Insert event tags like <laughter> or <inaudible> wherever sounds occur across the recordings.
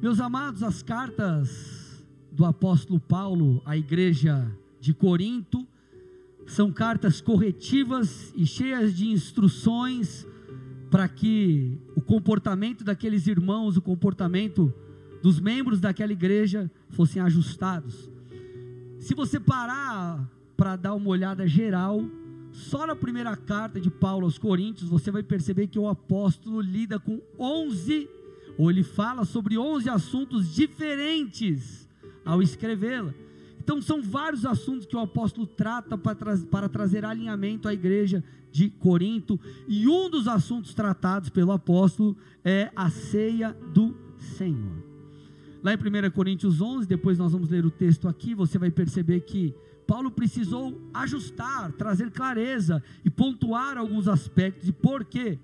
Meus amados, as cartas do apóstolo Paulo à igreja de Corinto são cartas corretivas e cheias de instruções para que o comportamento daqueles irmãos, o comportamento dos membros daquela igreja fossem ajustados. Se você parar para dar uma olhada geral, só na primeira carta de Paulo aos Coríntios, você vai perceber que o apóstolo lida com 11, ou ele fala sobre 11 assuntos diferentes ao escrevê-la. Então, são vários assuntos que o apóstolo trata para, tra para trazer alinhamento à igreja de Corinto, e um dos assuntos tratados pelo apóstolo é a ceia do Senhor. Lá em 1 Coríntios 11, depois nós vamos ler o texto aqui, você vai perceber que Paulo precisou ajustar, trazer clareza e pontuar alguns aspectos. E por quê?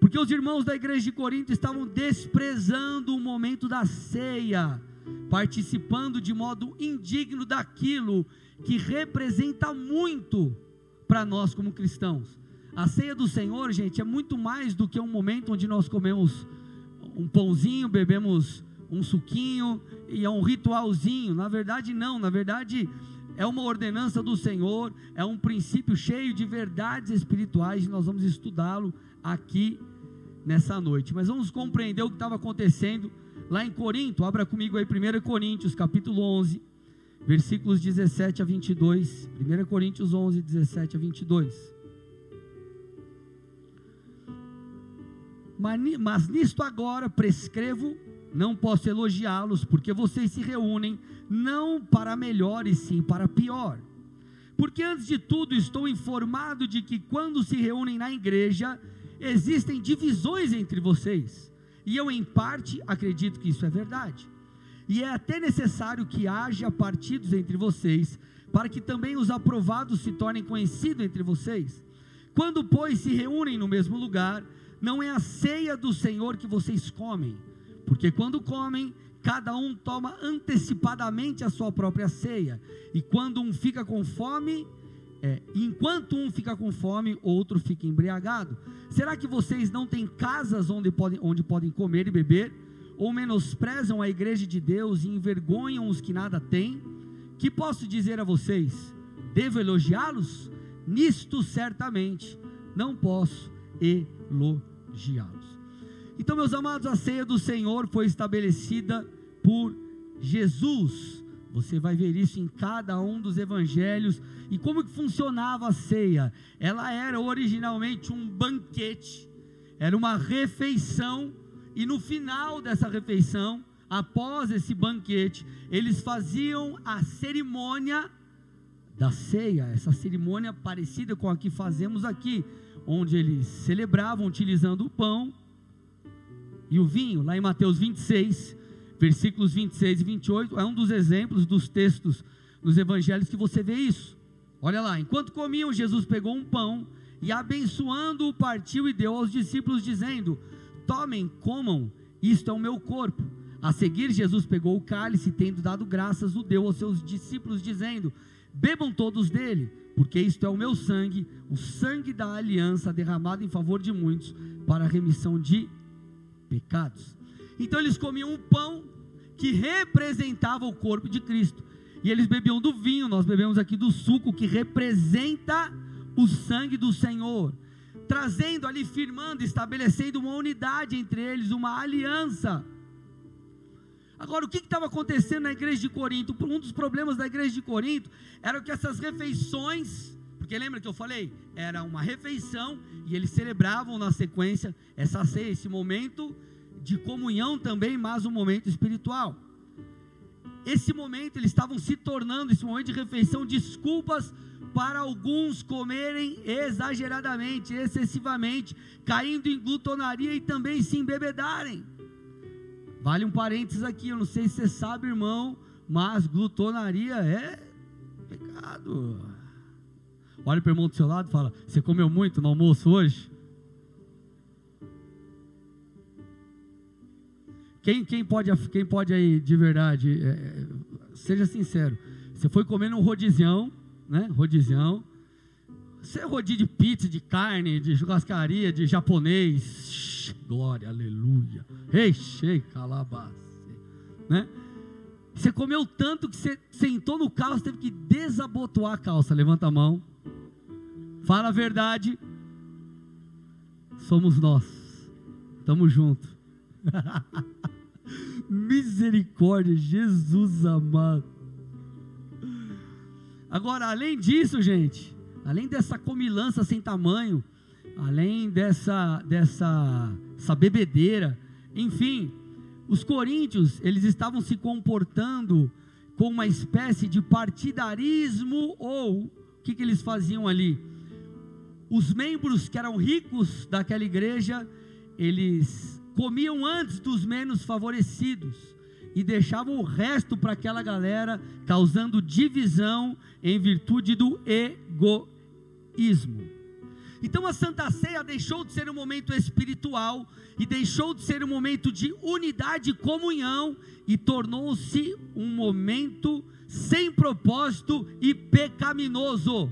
Porque os irmãos da igreja de Corinto estavam desprezando o momento da ceia, participando de modo indigno daquilo que representa muito para nós como cristãos. A ceia do Senhor, gente, é muito mais do que um momento onde nós comemos um pãozinho, bebemos um suquinho e é um ritualzinho. Na verdade, não. Na verdade, é uma ordenança do Senhor, é um princípio cheio de verdades espirituais, e nós vamos estudá-lo aqui nessa noite. Mas vamos compreender o que estava acontecendo lá em Corinto. Abra comigo aí 1 Coríntios, capítulo 11, versículos 17 a 22. 1 Coríntios 11, 17 a 22. Mas nisto agora prescrevo não posso elogiá-los, porque vocês se reúnem não para melhor e sim para pior. Porque antes de tudo estou informado de que quando se reúnem na igreja, existem divisões entre vocês. E eu, em parte, acredito que isso é verdade. E é até necessário que haja partidos entre vocês, para que também os aprovados se tornem conhecidos entre vocês. Quando, pois, se reúnem no mesmo lugar, não é a ceia do Senhor que vocês comem porque quando comem, cada um toma antecipadamente a sua própria ceia. E quando um fica com fome, é, enquanto um fica com fome, outro fica embriagado. Será que vocês não têm casas onde podem, onde podem comer e beber? Ou menosprezam a igreja de Deus e envergonham os que nada têm? Que posso dizer a vocês? Devo elogiá-los? Nisto certamente não posso elogiá-los. Então, meus amados, a ceia do Senhor foi estabelecida por Jesus. Você vai ver isso em cada um dos evangelhos. E como que funcionava a ceia? Ela era originalmente um banquete, era uma refeição, e no final dessa refeição, após esse banquete, eles faziam a cerimônia da ceia, essa cerimônia parecida com a que fazemos aqui, onde eles celebravam utilizando o pão e o vinho, lá em Mateus 26, versículos 26 e 28, é um dos exemplos dos textos nos evangelhos que você vê isso. Olha lá, enquanto comiam, Jesus pegou um pão e abençoando-o partiu e deu aos discípulos dizendo: Tomem, comam, isto é o meu corpo. A seguir, Jesus pegou o cálice, tendo dado graças, o deu aos seus discípulos, dizendo: Bebam todos dele, porque isto é o meu sangue, o sangue da aliança derramado em favor de muitos, para a remissão de pecados. Então eles comiam um pão que representava o corpo de Cristo. E eles bebiam do vinho, nós bebemos aqui do suco que representa o sangue do Senhor, trazendo ali, firmando, estabelecendo uma unidade entre eles, uma aliança. Agora, o que estava acontecendo na igreja de Corinto? Um dos problemas da igreja de Corinto era que essas refeições, porque lembra que eu falei? Era uma refeição e eles celebravam na sequência essa ceia, esse momento de comunhão também, mas um momento espiritual. Esse momento eles estavam se tornando, esse momento de refeição, desculpas para alguns comerem exageradamente, excessivamente, caindo em glutonaria e também se embebedarem. Vale um parênteses aqui, eu não sei se você sabe, irmão, mas glutonaria é pecado. Olha para o irmão do seu lado e fala: Você comeu muito no almoço hoje? Quem, quem, pode, quem pode aí de verdade, é, é seja sincero, você foi comendo um rodizião, né? Rodizião. Você é rodízio de pizza, de carne, de churrascaria, de japonês. Glória, aleluia. Ei, shei, calabase. né? Você comeu tanto que você sentou no carro, você teve que desabotoar a calça. Levanta a mão. Fala a verdade. Somos nós. Tamo junto. <laughs> Misericórdia, Jesus amado. Agora, além disso, gente, além dessa comilança sem tamanho, além dessa dessa essa bebedeira, enfim, os coríntios, eles estavam se comportando com uma espécie de partidarismo ou o que, que eles faziam ali? Os membros que eram ricos daquela igreja, eles comiam antes dos menos favorecidos e deixavam o resto para aquela galera, causando divisão em virtude do egoísmo. Então a Santa Ceia deixou de ser um momento espiritual e deixou de ser um momento de unidade e comunhão e tornou-se um momento sem propósito e pecaminoso.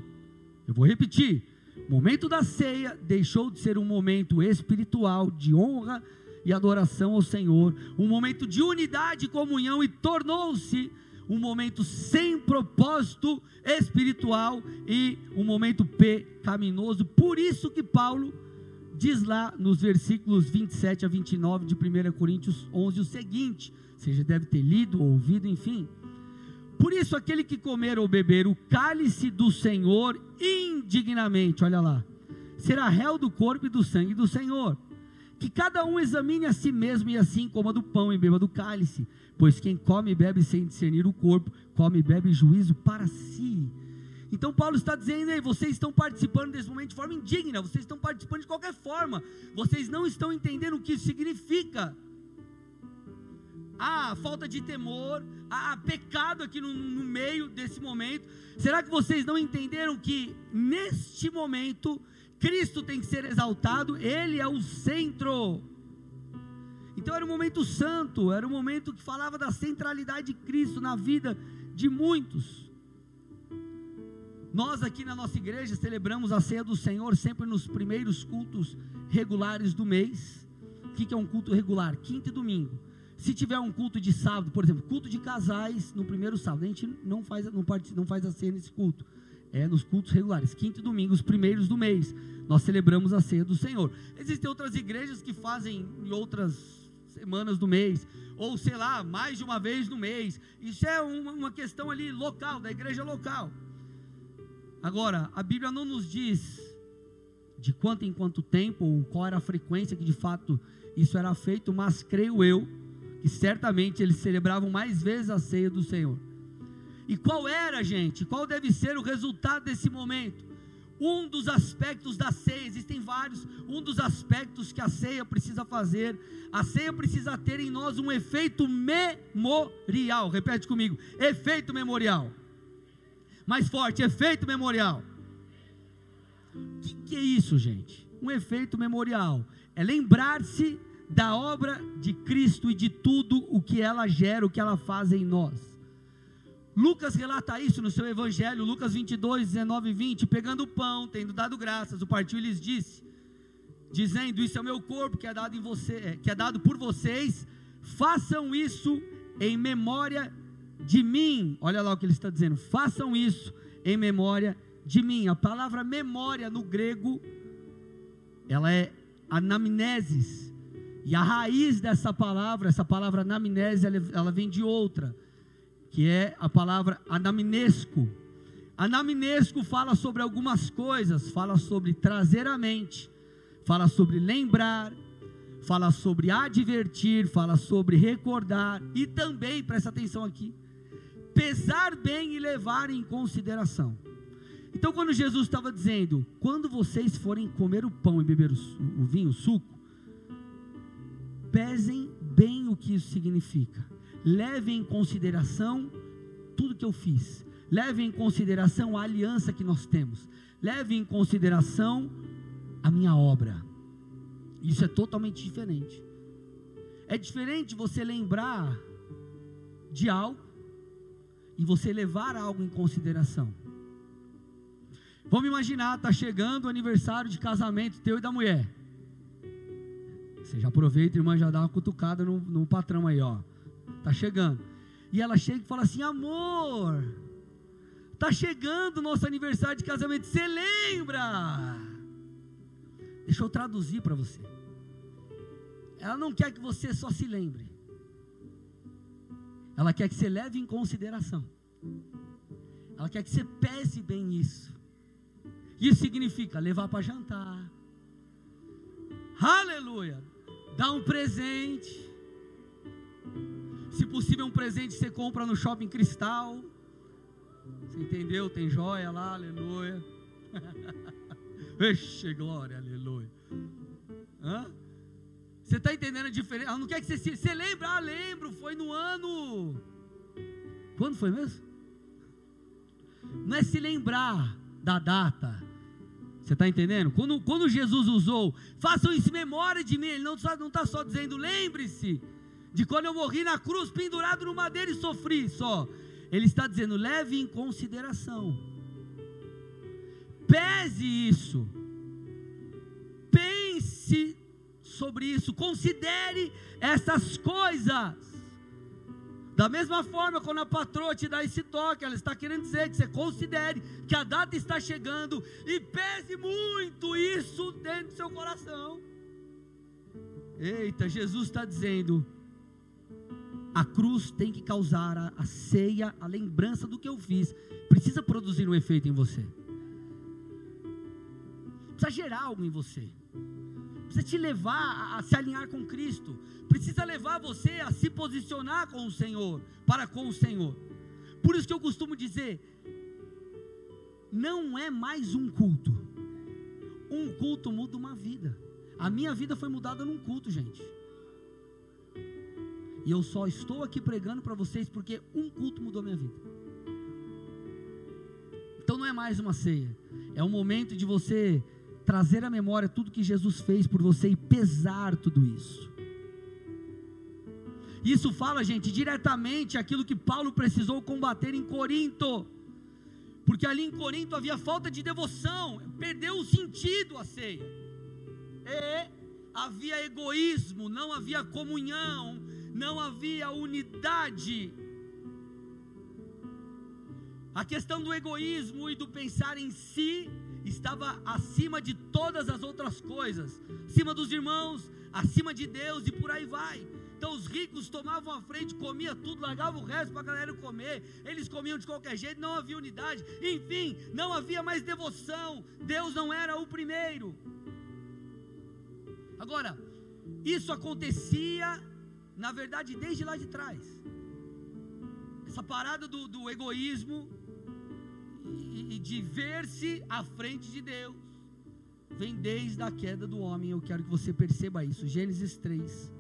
Eu vou repetir. O momento da ceia deixou de ser um momento espiritual de honra e adoração ao Senhor, um momento de unidade e comunhão e tornou-se um momento sem propósito espiritual e um momento pecaminoso. Por isso que Paulo diz lá nos versículos 27 a 29 de 1 Coríntios 11 o seguinte: você já deve ter lido, ouvido, enfim. Por isso, aquele que comer ou beber o cálice do Senhor indignamente, olha lá, será réu do corpo e do sangue do Senhor. Que cada um examine a si mesmo e assim coma do pão e beba do cálice. Pois quem come e bebe sem discernir o corpo, come e bebe juízo para si. Então Paulo está dizendo aí, vocês estão participando desse momento de forma indigna, vocês estão participando de qualquer forma, vocês não estão entendendo o que isso significa. Há falta de temor, há pecado aqui no, no meio desse momento. Será que vocês não entenderam que neste momento Cristo tem que ser exaltado, Ele é o centro. Então era um momento santo, era um momento que falava da centralidade de Cristo na vida de muitos. Nós aqui na nossa igreja celebramos a ceia do Senhor sempre nos primeiros cultos regulares do mês. O que é um culto regular? Quinta e domingo. Se tiver um culto de sábado, por exemplo, culto de casais no primeiro sábado, a gente não faz, não, não faz a ceia nesse culto. É nos cultos regulares, quinta e domingo, os primeiros do mês. Nós celebramos a ceia do Senhor. Existem outras igrejas que fazem em outras semanas do mês, ou sei lá, mais de uma vez no mês. Isso é uma, uma questão ali local, da igreja local. Agora, a Bíblia não nos diz de quanto em quanto tempo, ou qual era a frequência que de fato isso era feito, mas creio eu que certamente eles celebravam mais vezes a ceia do Senhor. E qual era, gente? Qual deve ser o resultado desse momento? Um dos aspectos da ceia, existem vários, um dos aspectos que a ceia precisa fazer, a ceia precisa ter em nós um efeito memorial. Repete comigo: efeito memorial. Mais forte, efeito memorial. O que, que é isso, gente? Um efeito memorial é lembrar-se da obra de Cristo e de tudo o que ela gera, o que ela faz em nós. Lucas relata isso no seu evangelho, Lucas 22, 19 e 20, pegando o pão, tendo dado graças, o partiu e lhes disse, dizendo: Isso é o meu corpo que é dado em você, é, que é dado por vocês, façam isso em memória de mim. Olha lá o que ele está dizendo: façam isso em memória de mim. A palavra memória no grego, ela é anamnesis. E a raiz dessa palavra, essa palavra anamnese, ela, ela vem de outra que é a palavra anamnesco. Anamnesco fala sobre algumas coisas, fala sobre trazer à mente, fala sobre lembrar, fala sobre advertir, fala sobre recordar e também, presta atenção aqui, pesar bem e levar em consideração. Então, quando Jesus estava dizendo, quando vocês forem comer o pão e beber o, o vinho, o suco, pesem bem o que isso significa leve em consideração tudo que eu fiz, leve em consideração a aliança que nós temos, leve em consideração a minha obra. Isso é totalmente diferente. É diferente você lembrar de algo e você levar algo em consideração. Vamos imaginar, está chegando o aniversário de casamento teu e da mulher. Você já aproveita, irmã, já dá uma cutucada no, no patrão aí, ó. Tá chegando. E ela chega e fala assim: "Amor, tá chegando o nosso aniversário de casamento, você lembra?" Deixa eu traduzir para você. Ela não quer que você só se lembre. Ela quer que você leve em consideração. Ela quer que você pese bem isso. Isso significa levar para jantar. Aleluia. Dar um presente. Se possível, um presente você compra no shopping cristal. Você entendeu? Tem joia lá, aleluia. <laughs> Vixe, glória, aleluia. Hã? Você está entendendo a diferença? Ela não quer que você se. Você lembra? Ah, lembro, foi no ano. Quando foi mesmo? Não é se lembrar da data. Você está entendendo? Quando, quando Jesus usou, façam isso em memória de mim, ele não está não tá só dizendo, lembre-se de quando eu morri na cruz, pendurado no madeiro e sofri só. Ele está dizendo, leve em consideração. Pese isso. Pense sobre isso, considere essas coisas. Da mesma forma, quando a patroa te dá esse toque, ela está querendo dizer que você considere que a data está chegando e pese muito isso dentro do seu coração. Eita, Jesus está dizendo: a cruz tem que causar a, a ceia, a lembrança do que eu fiz, precisa produzir um efeito em você, precisa gerar algo em você precisa te levar a, a se alinhar com Cristo, precisa levar você a se posicionar com o Senhor, para com o Senhor. Por isso que eu costumo dizer, não é mais um culto. Um culto muda uma vida. A minha vida foi mudada num culto, gente. E eu só estou aqui pregando para vocês porque um culto mudou minha vida. Então não é mais uma ceia. É um momento de você trazer à memória tudo que Jesus fez por você e pesar tudo isso. Isso fala, gente, diretamente aquilo que Paulo precisou combater em Corinto. Porque ali em Corinto havia falta de devoção, perdeu o sentido a ceia. E havia egoísmo, não havia comunhão, não havia unidade. A questão do egoísmo e do pensar em si estava acima de todas as outras coisas, acima dos irmãos, acima de Deus e por aí vai. Então os ricos tomavam a frente, comia tudo, largavam o resto para a galera comer. Eles comiam de qualquer jeito, não havia unidade. Enfim, não havia mais devoção. Deus não era o primeiro. Agora, isso acontecia, na verdade, desde lá de trás. Essa parada do, do egoísmo, e, de ver-se à frente de Deus, vem desde a queda do homem. Eu quero que você perceba isso. Gênesis 3,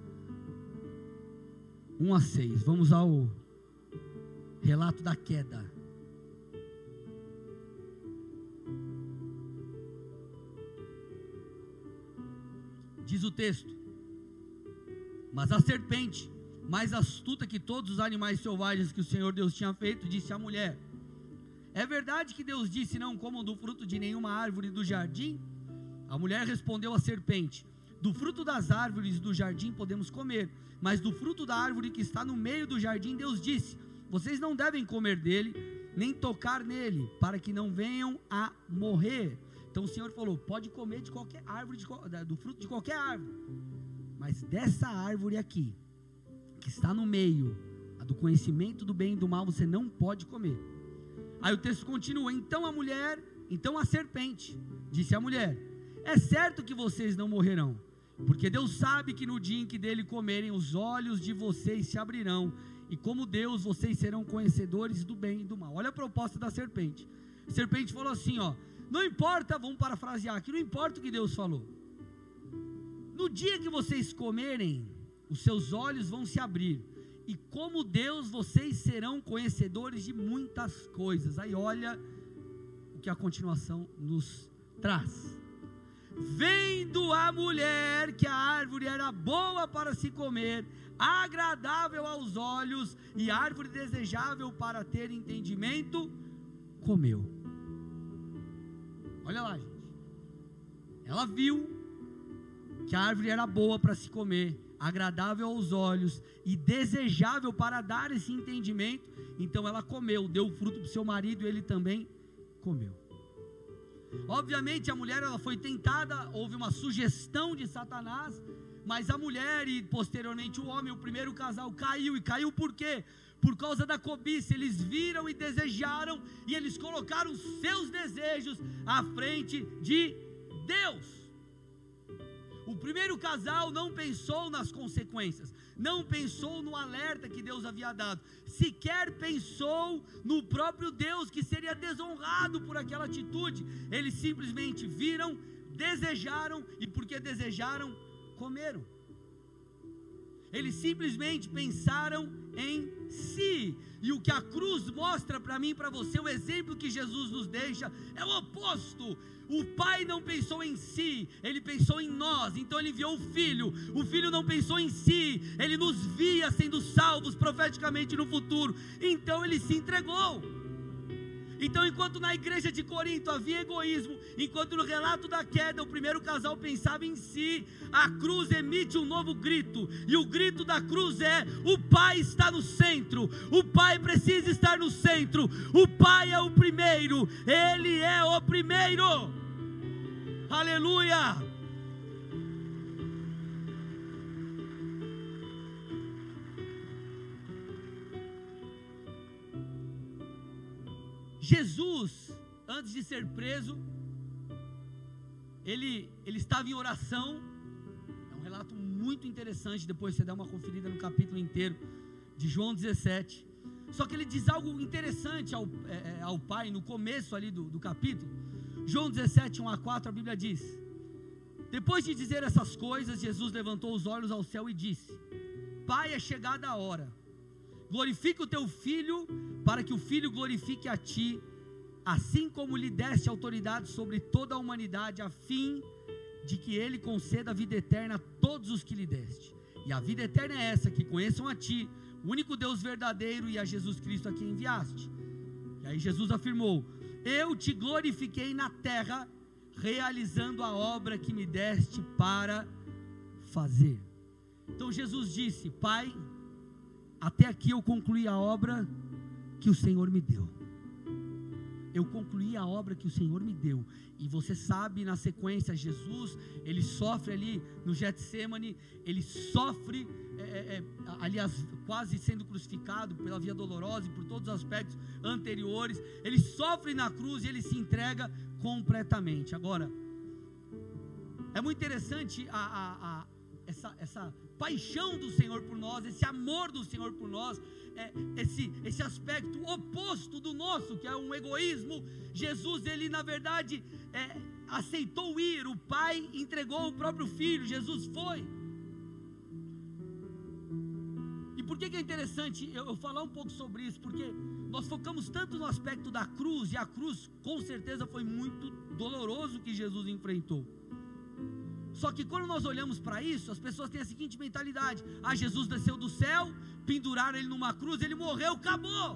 1 a 6. Vamos ao relato da queda. Diz o texto: Mas a serpente, mais astuta que todos os animais selvagens que o Senhor Deus tinha feito, disse à mulher: é verdade que Deus disse: Não comam do fruto de nenhuma árvore do jardim? A mulher respondeu à serpente: Do fruto das árvores do jardim podemos comer, mas do fruto da árvore que está no meio do jardim, Deus disse: Vocês não devem comer dele, nem tocar nele, para que não venham a morrer. Então o Senhor falou: Pode comer de qualquer árvore, de, do fruto de qualquer árvore, mas dessa árvore aqui, que está no meio, a do conhecimento do bem e do mal, você não pode comer Aí o texto continua: Então a mulher, então a serpente, disse a mulher: É certo que vocês não morrerão, porque Deus sabe que no dia em que dele comerem, os olhos de vocês se abrirão, e como Deus, vocês serão conhecedores do bem e do mal. Olha a proposta da serpente. A serpente falou assim: Ó, não importa, vamos parafrasear aqui, não importa o que Deus falou. No dia que vocês comerem, os seus olhos vão se abrir e como Deus vocês serão conhecedores de muitas coisas. Aí olha o que a continuação nos traz. Vendo a mulher que a árvore era boa para se comer, agradável aos olhos e árvore desejável para ter entendimento, comeu. Olha lá, gente. Ela viu que a árvore era boa para se comer, agradável aos olhos e desejável para dar esse entendimento. Então ela comeu, deu o fruto para o seu marido e ele também comeu. Obviamente a mulher ela foi tentada, houve uma sugestão de Satanás, mas a mulher e posteriormente o homem, o primeiro casal caiu e caiu por quê? Por causa da cobiça, eles viram e desejaram e eles colocaram seus desejos à frente de Deus. O primeiro casal não pensou nas consequências, não pensou no alerta que Deus havia dado, sequer pensou no próprio Deus que seria desonrado por aquela atitude. Eles simplesmente viram, desejaram e porque desejaram, comeram. Eles simplesmente pensaram em si. E o que a cruz mostra para mim e para você, o exemplo que Jesus nos deixa, é o oposto. O pai não pensou em si, ele pensou em nós, então ele enviou o filho. O filho não pensou em si, ele nos via sendo salvos profeticamente no futuro, então ele se entregou. Então, enquanto na igreja de Corinto havia egoísmo, enquanto no relato da queda o primeiro casal pensava em si, a cruz emite um novo grito, e o grito da cruz é: o Pai está no centro, o Pai precisa estar no centro, o Pai é o primeiro, Ele é o primeiro. Aleluia! Jesus, antes de ser preso, ele, ele estava em oração. É um relato muito interessante. Depois você dá uma conferida no capítulo inteiro de João 17. Só que ele diz algo interessante ao, é, é ao pai no começo ali do, do capítulo. João 17, 1 a 4, a Bíblia diz: Depois de dizer essas coisas, Jesus levantou os olhos ao céu e disse: Pai, é chegada a hora glorifica o teu filho, para que o filho glorifique a ti, assim como lhe deste autoridade sobre toda a humanidade, a fim de que ele conceda a vida eterna a todos os que lhe deste. E a vida eterna é essa: que conheçam a ti, o único Deus verdadeiro, e a Jesus Cristo a quem enviaste. E aí Jesus afirmou: Eu te glorifiquei na terra, realizando a obra que me deste para fazer. Então Jesus disse: Pai, até aqui eu concluí a obra que o Senhor me deu. Eu concluí a obra que o Senhor me deu. E você sabe, na sequência, Jesus, ele sofre ali no Getsemane, ele sofre, é, é, é aliás, quase sendo crucificado pela via dolorosa e por todos os aspectos anteriores. Ele sofre na cruz e ele se entrega completamente. Agora, é muito interessante a, a, a essa, essa paixão do Senhor por nós, esse amor do Senhor por nós, é, esse, esse aspecto oposto do nosso, que é um egoísmo. Jesus, ele na verdade é, aceitou ir, o Pai entregou o próprio Filho, Jesus foi. E por que, que é interessante eu, eu falar um pouco sobre isso? Porque nós focamos tanto no aspecto da cruz, e a cruz com certeza foi muito doloroso que Jesus enfrentou. Só que quando nós olhamos para isso, as pessoas têm a seguinte mentalidade: ah, Jesus desceu do céu, penduraram ele numa cruz, ele morreu, acabou.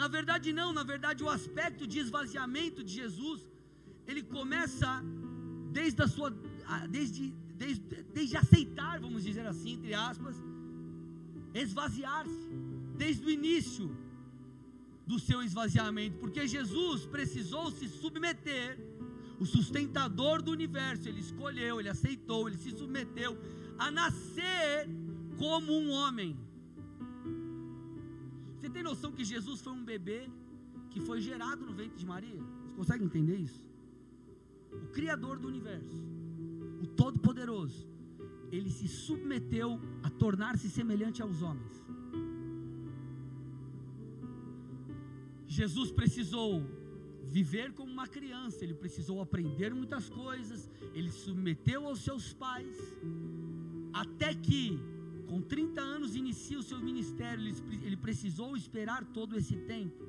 Na verdade, não, na verdade, o aspecto de esvaziamento de Jesus, ele começa desde a sua, desde, desde, desde aceitar, vamos dizer assim, entre aspas, esvaziar-se, desde o início do seu esvaziamento, porque Jesus precisou se submeter o sustentador do universo, ele escolheu, ele aceitou, ele se submeteu a nascer como um homem. Você tem noção que Jesus foi um bebê que foi gerado no ventre de Maria? Você consegue entender isso? O Criador do universo, o Todo-Poderoso, ele se submeteu a tornar-se semelhante aos homens. Jesus precisou viver como uma criança, ele precisou aprender muitas coisas, ele se submeteu aos seus pais, até que, com 30 anos, inicia o seu ministério, ele, ele precisou esperar todo esse tempo.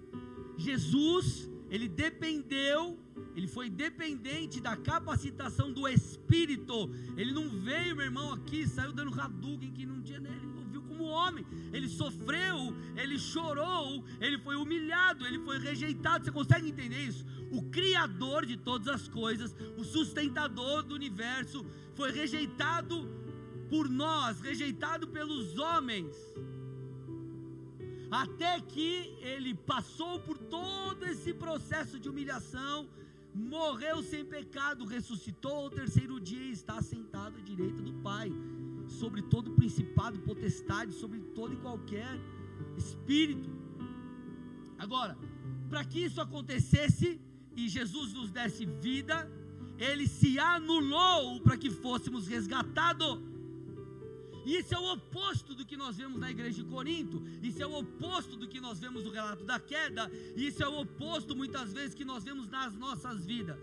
Jesus, ele dependeu, ele foi dependente da capacitação do Espírito, ele não veio, meu irmão, aqui, saiu dando Hadouken que não tinha como homem. Ele sofreu, ele chorou, ele foi humilhado, ele foi rejeitado. Você consegue entender isso? O Criador de todas as coisas, o sustentador do universo, foi rejeitado por nós, rejeitado pelos homens, até que ele passou por todo esse processo de humilhação, morreu sem pecado, ressuscitou ao terceiro dia e está sentado à direita do Pai, sobre todo principado, potestade, sobre todo e qualquer espírito. Agora, para que isso acontecesse e Jesus nos desse vida, ele se anulou para que fôssemos resgatados. Isso é o oposto do que nós vemos na igreja de Corinto, isso é o oposto do que nós vemos no relato da queda, isso é o oposto muitas vezes que nós vemos nas nossas vidas.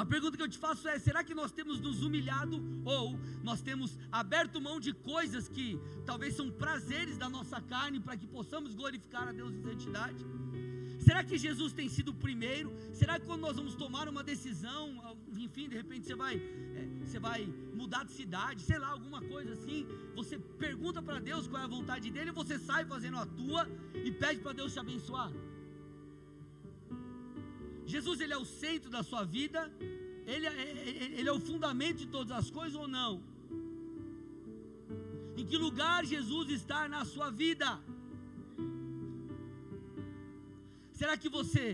A pergunta que eu te faço é: será que nós temos nos humilhado ou nós temos aberto mão de coisas que talvez são prazeres da nossa carne para que possamos glorificar a Deus em santidade? Será que Jesus tem sido o primeiro? Será que quando nós vamos tomar uma decisão, enfim, de repente você vai, é, você vai mudar de cidade, sei lá, alguma coisa assim, você pergunta para Deus qual é a vontade dele, você sai fazendo a tua e pede para Deus te abençoar? Jesus ele é o centro da sua vida, ele é, é, ele é o fundamento de todas as coisas ou não? Em que lugar Jesus está na sua vida? Será que você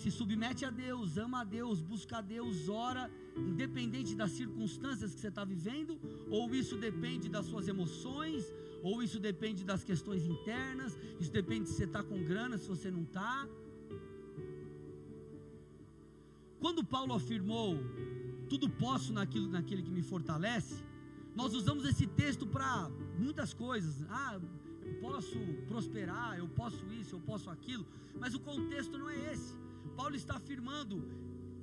se submete a Deus, ama a Deus, busca a Deus, ora, independente das circunstâncias que você está vivendo? Ou isso depende das suas emoções? Ou isso depende das questões internas? Isso depende se você está com grana, se você não está? Quando Paulo afirmou, tudo posso naquilo, naquele que me fortalece, nós usamos esse texto para muitas coisas. Ah, posso prosperar, eu posso isso, eu posso aquilo, mas o contexto não é esse. Paulo está afirmando: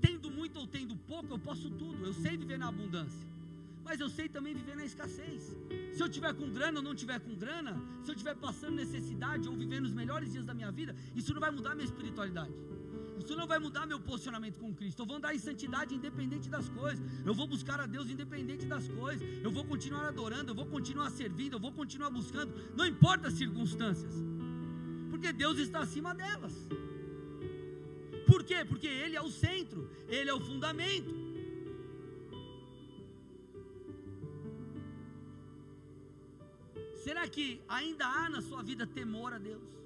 tendo muito ou tendo pouco, eu posso tudo, eu sei viver na abundância, mas eu sei também viver na escassez. Se eu tiver com grana ou não tiver com grana, se eu estiver passando necessidade ou vivendo os melhores dias da minha vida, isso não vai mudar minha espiritualidade. Isso não vai mudar meu posicionamento com Cristo. Eu vou andar em santidade independente das coisas. Eu vou buscar a Deus independente das coisas. Eu vou continuar adorando, eu vou continuar servindo, eu vou continuar buscando, não importa as circunstâncias. Porque Deus está acima delas. Por quê? Porque Ele é o centro, Ele é o fundamento. Será que ainda há na sua vida temor a Deus?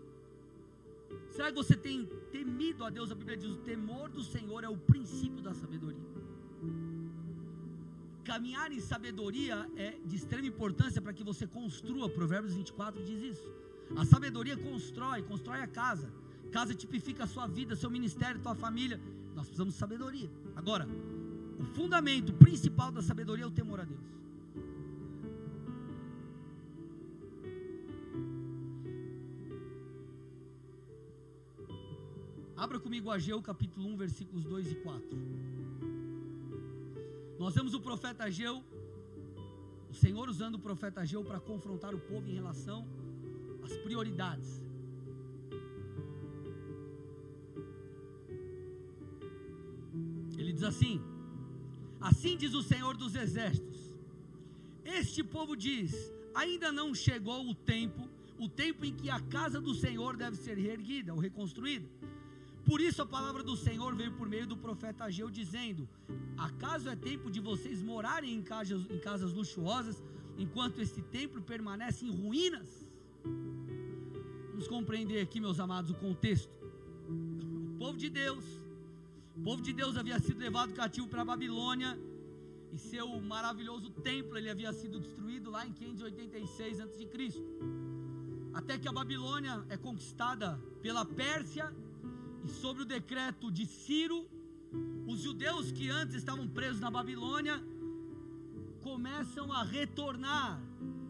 Será que você tem temido a Deus? A Bíblia diz: o temor do Senhor é o princípio da sabedoria. Caminhar em sabedoria é de extrema importância para que você construa. Provérbios 24 diz isso. A sabedoria constrói, constrói a casa. Casa tipifica a sua vida, seu ministério, tua família. Nós precisamos de sabedoria. Agora, o fundamento principal da sabedoria é o temor a Deus. Abra comigo Ageu capítulo 1, versículos 2 e 4. Nós vemos o profeta Ageu, o Senhor usando o profeta Ageu para confrontar o povo em relação às prioridades. Ele diz assim: Assim diz o Senhor dos Exércitos: Este povo diz: Ainda não chegou o tempo, o tempo em que a casa do Senhor deve ser reerguida ou reconstruída por isso a palavra do Senhor veio por meio do profeta Ageu dizendo: Acaso é tempo de vocês morarem em casas, em casas luxuosas, enquanto este templo permanece em ruínas? Vamos compreender aqui, meus amados, o contexto. O povo de Deus, o povo de Deus havia sido levado cativo para a Babilônia, e seu maravilhoso templo ele havia sido destruído lá em 586 a.C. Até que a Babilônia é conquistada pela Pérsia e sobre o decreto de Ciro, os judeus que antes estavam presos na Babilônia começam a retornar,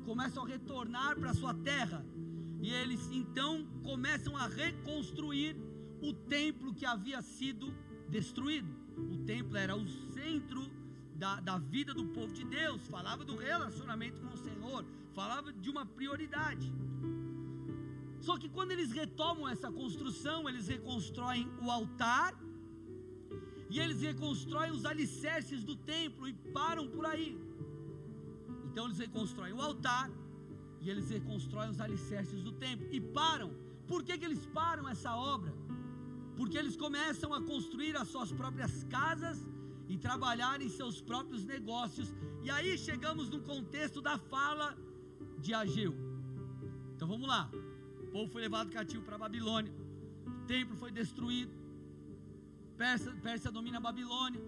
começam a retornar para sua terra. E eles então começam a reconstruir o templo que havia sido destruído. O templo era o centro da, da vida do povo de Deus, falava do relacionamento com o Senhor, falava de uma prioridade. Só que quando eles retomam essa construção, eles reconstroem o altar e eles reconstroem os alicerces do templo e param por aí. Então eles reconstroem o altar e eles reconstroem os alicerces do templo e param. Por que, que eles param essa obra? Porque eles começam a construir as suas próprias casas e trabalhar em seus próprios negócios. E aí chegamos no contexto da fala de Ageu. Então vamos lá. Povo foi levado cativo para a Babilônia. O templo foi destruído. Pérsia, Pérsia domina a Babilônia.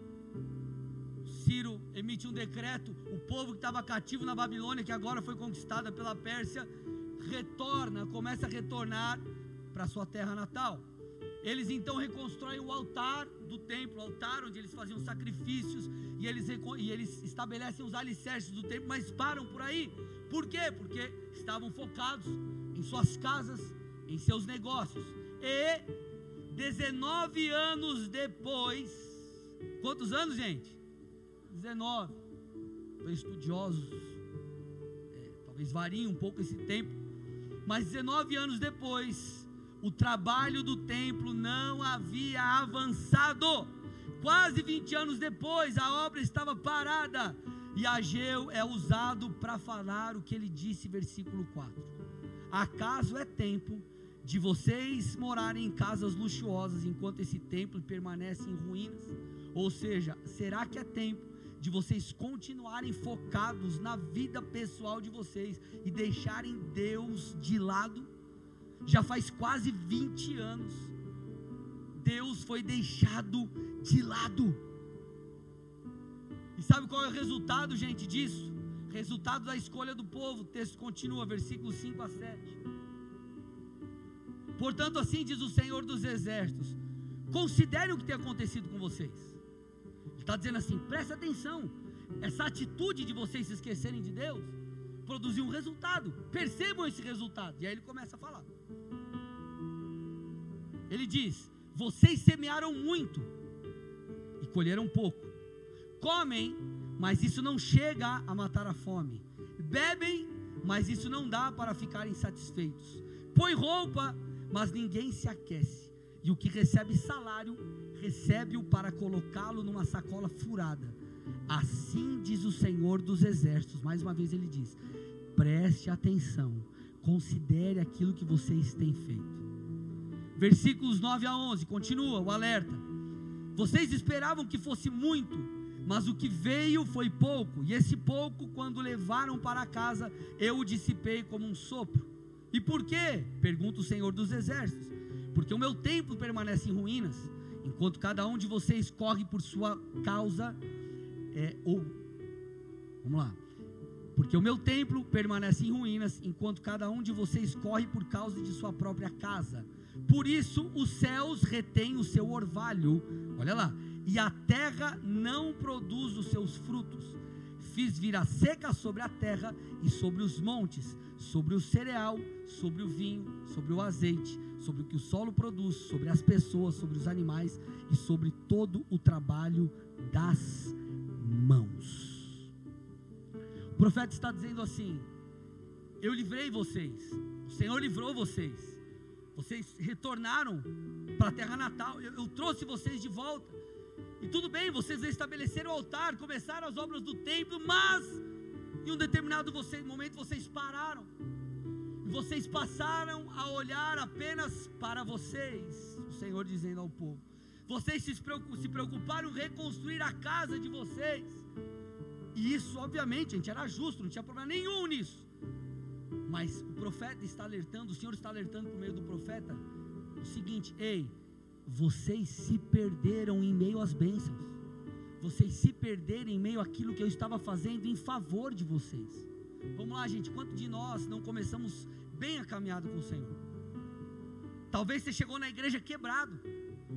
Ciro emite um decreto. O povo que estava cativo na Babilônia, que agora foi conquistada pela Pérsia, retorna, começa a retornar para sua terra natal. Eles então reconstroem o altar do templo, o altar onde eles faziam sacrifícios, e eles, e eles estabelecem os alicerces do templo, mas param por aí. Por quê? Porque estavam focados em suas casas, em seus negócios. E 19 anos depois, quantos anos, gente? 19. Então, estudiosos, é, talvez variem um pouco esse tempo, mas 19 anos depois, o trabalho do templo não havia avançado. Quase 20 anos depois, a obra estava parada. E Ageu é usado para falar o que ele disse, versículo 4. Acaso é tempo de vocês morarem em casas luxuosas enquanto esse templo permanece em ruínas? Ou seja, será que é tempo de vocês continuarem focados na vida pessoal de vocês e deixarem Deus de lado? já faz quase 20 anos. Deus foi deixado de lado. E sabe qual é o resultado, gente, disso? Resultado da escolha do povo. O texto continua, versículos 5 a 7. Portanto, assim diz o Senhor dos Exércitos: considerem o que tem acontecido com vocês. Ele está dizendo assim: preste atenção. Essa atitude de vocês se esquecerem de Deus produziu um resultado. Percebam esse resultado. E aí ele começa a falar. Ele diz: Vocês semearam muito e colheram pouco. Comem, mas isso não chega a matar a fome. Bebem, mas isso não dá para ficarem satisfeitos. Põe roupa, mas ninguém se aquece. E o que recebe salário, recebe-o para colocá-lo numa sacola furada. Assim diz o Senhor dos Exércitos. Mais uma vez ele diz: preste atenção, considere aquilo que vocês têm feito. Versículos 9 a 11, continua o alerta. Vocês esperavam que fosse muito, mas o que veio foi pouco, e esse pouco, quando levaram para casa, eu o dissipei como um sopro. E por quê? Pergunta o Senhor dos Exércitos. Porque o meu templo permanece em ruínas, enquanto cada um de vocês corre por sua causa, é, ou, vamos lá, porque o meu templo permanece em ruínas, enquanto cada um de vocês corre por causa de sua própria casa. Por isso os céus retêm o seu orvalho, olha lá, e a terra não produz os seus frutos. Fiz vir a seca sobre a terra e sobre os montes, sobre o cereal, sobre o vinho, sobre o azeite, sobre o que o solo produz, sobre as pessoas, sobre os animais e sobre todo o trabalho das mãos. O profeta está dizendo assim: Eu livrei vocês, o Senhor livrou vocês vocês retornaram para a terra natal. Eu, eu, trouxe vocês de volta. E tudo bem, vocês estabeleceram o altar, começaram as obras do templo, mas em um determinado momento vocês pararam. Vocês passaram a olhar apenas para vocês. O Senhor dizendo ao povo: Vocês se preocuparam em reconstruir a casa de vocês. E isso, obviamente, gente era justo, não tinha problema nenhum nisso. Mas o profeta está alertando, o Senhor está alertando por meio do profeta o seguinte: ei, vocês se perderam em meio às bênçãos, vocês se perderam em meio àquilo que eu estava fazendo em favor de vocês. Vamos lá, gente, quanto de nós não começamos bem a caminhada com o Senhor? Talvez você chegou na igreja quebrado,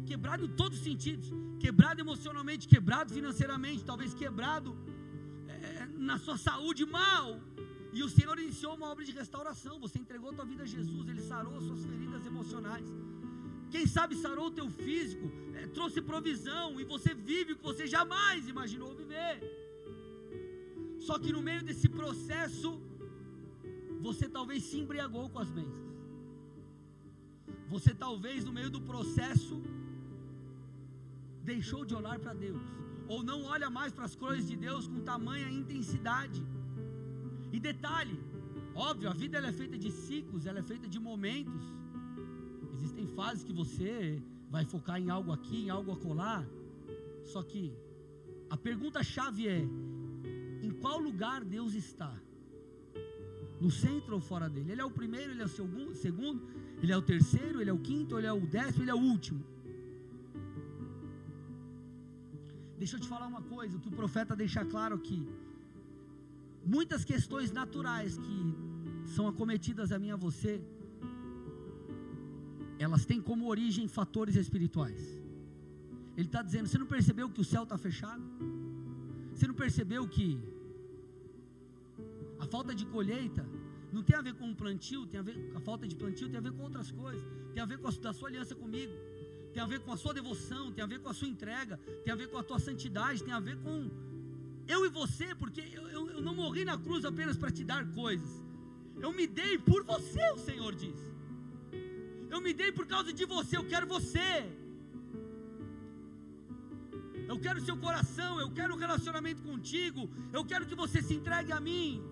quebrado em todos os sentidos, quebrado emocionalmente, quebrado financeiramente, talvez quebrado é, na sua saúde mal, e o Senhor iniciou uma obra de restauração. Você entregou a tua vida a Jesus, Ele sarou suas feridas emocionais. Quem sabe sarou o teu físico, é, trouxe provisão e você vive o que você jamais imaginou viver. Só que no meio desse processo, você talvez se embriagou com as bênçãos. Você talvez no meio do processo deixou de olhar para Deus, ou não olha mais para as coisas de Deus com tamanha intensidade. E detalhe, óbvio, a vida ela é feita de ciclos, ela é feita de momentos. Existem fases que você vai focar em algo aqui, em algo acolá. Só que A pergunta chave é: em qual lugar Deus está? No centro ou fora dele? Ele é o primeiro, ele é o segundo, ele é o terceiro, ele é o quinto, ele é o décimo, ele é o último. Deixa eu te falar uma coisa, o que o profeta deixa claro aqui. Muitas questões naturais que são acometidas a mim e a você, elas têm como origem fatores espirituais. Ele está dizendo: você não percebeu que o céu está fechado? Você não percebeu que a falta de colheita não tem a ver com o plantio, tem a ver a falta de plantio tem a ver com outras coisas, tem a ver com a da sua aliança comigo, tem a ver com a sua devoção, tem a ver com a sua entrega, tem a ver com a tua santidade, tem a ver com eu e você, porque eu, eu, eu não morri na cruz apenas para te dar coisas, eu me dei por você, o Senhor diz. Eu me dei por causa de você, eu quero você. Eu quero seu coração, eu quero um relacionamento contigo, eu quero que você se entregue a mim.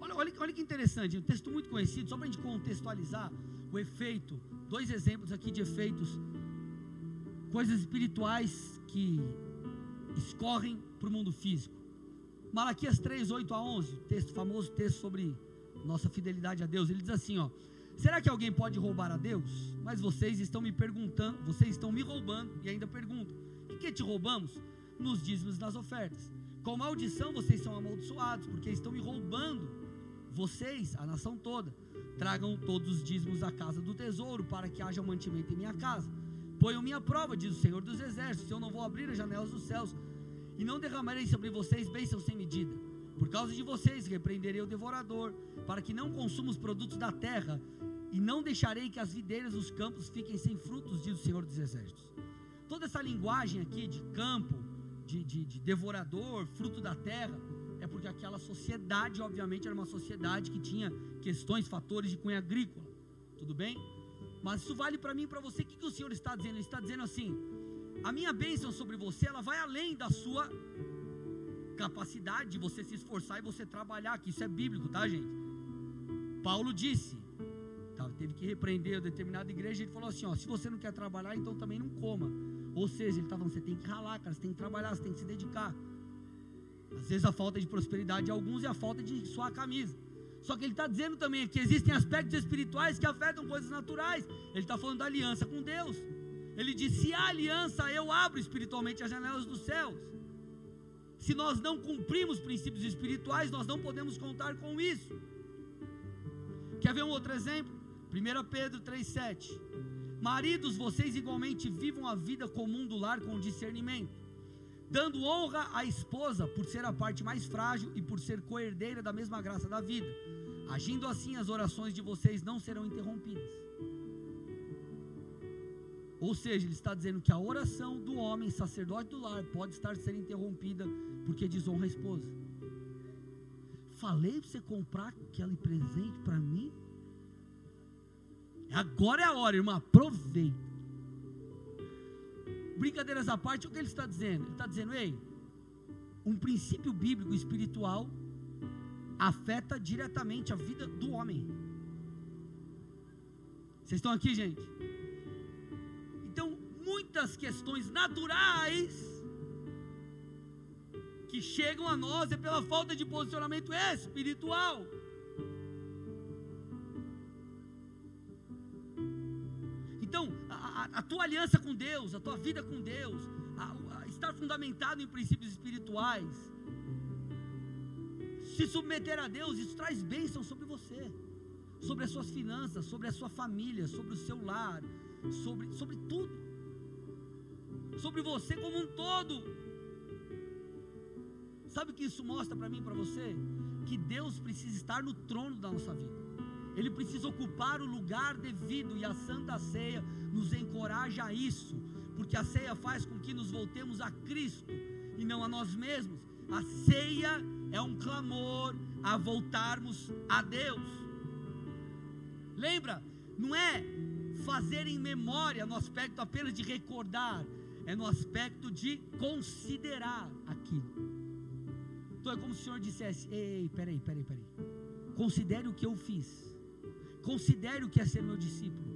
Olha, olha, olha que interessante, um texto muito conhecido, só para a gente contextualizar o efeito, dois exemplos aqui de efeitos, coisas espirituais que escorrem para o mundo físico. Malaquias 3, 8 a 11, texto famoso, texto sobre nossa fidelidade a Deus. Ele diz assim, ó: Será que alguém pode roubar a Deus? Mas vocês estão me perguntando, vocês estão me roubando e ainda perguntam: "Em que te roubamos?" Nos dízimos nas ofertas. Com maldição vocês são amaldiçoados, porque estão me roubando. Vocês, a nação toda, tragam todos os dízimos à casa do tesouro, para que haja mantimento em minha casa. Ponham minha prova, diz o Senhor dos Exércitos, se eu não vou abrir as janelas dos céus e não derramarei sobre vocês bênçãos sem medida. Por causa de vocês repreenderei o devorador, para que não consuma os produtos da terra, e não deixarei que as videiras dos campos fiquem sem frutos, diz o Senhor dos Exércitos. Toda essa linguagem aqui de campo, de, de, de devorador, fruto da terra, é porque aquela sociedade, obviamente, era uma sociedade que tinha questões, fatores de cunho agrícola. Tudo bem? Mas isso vale para mim e para você. O que, que o Senhor está dizendo? Ele está dizendo assim: a minha bênção sobre você, ela vai além da sua capacidade de você se esforçar e você trabalhar, que isso é bíblico, tá, gente? Paulo disse, tá, teve que repreender determinada igreja, ele falou assim: ó, se você não quer trabalhar, então também não coma. Ou seja, ele está falando: você tem que ralar, cara, você tem que trabalhar, você tem que se dedicar. Às vezes a falta de prosperidade de alguns é a falta de suar a camisa. Só que ele está dizendo também que existem aspectos espirituais que afetam coisas naturais. Ele está falando da aliança com Deus. Ele diz: se há aliança, eu abro espiritualmente as janelas dos céus. Se nós não cumprimos princípios espirituais, nós não podemos contar com isso. Quer ver um outro exemplo? 1 Pedro 3,7. Maridos, vocês igualmente vivam a vida comum do lar com discernimento, dando honra à esposa por ser a parte mais frágil e por ser coerdeira da mesma graça da vida. Agindo assim, as orações de vocês não serão interrompidas. Ou seja, ele está dizendo que a oração do homem, sacerdote do lar, pode estar sendo interrompida porque desonra a esposa. Falei para você comprar aquele presente para mim. Agora é a hora, irmão. Aproveita. Brincadeiras à parte, o que ele está dizendo? Ele está dizendo, ei, um princípio bíblico espiritual afeta diretamente a vida do homem. Vocês estão aqui, gente? Muitas questões naturais que chegam a nós é pela falta de posicionamento espiritual. Então, a, a, tua aliança com Deus, a tua vida com Deus, a, estar fundamentado em princípios espirituais, se submeter a Deus, isso traz bênção sobre você, sobre as suas finanças, sobre a sua família, sobre o seu lar, sobre, sobre tudo sobre você como um todo. Sabe o que isso mostra para mim e para você? Que Deus precisa estar no trono da nossa vida. Ele precisa ocupar o lugar devido e a Santa Ceia nos encoraja a isso, porque a ceia faz com que nos voltemos a Cristo e não a nós mesmos. A ceia é um clamor a voltarmos a Deus. Lembra? Não é fazer em memória no aspecto apenas de recordar, é no aspecto de considerar aquilo. Então é como se o Senhor dissesse: Ei, peraí, peraí, peraí. Considere o que eu fiz. Considere o que é ser meu discípulo.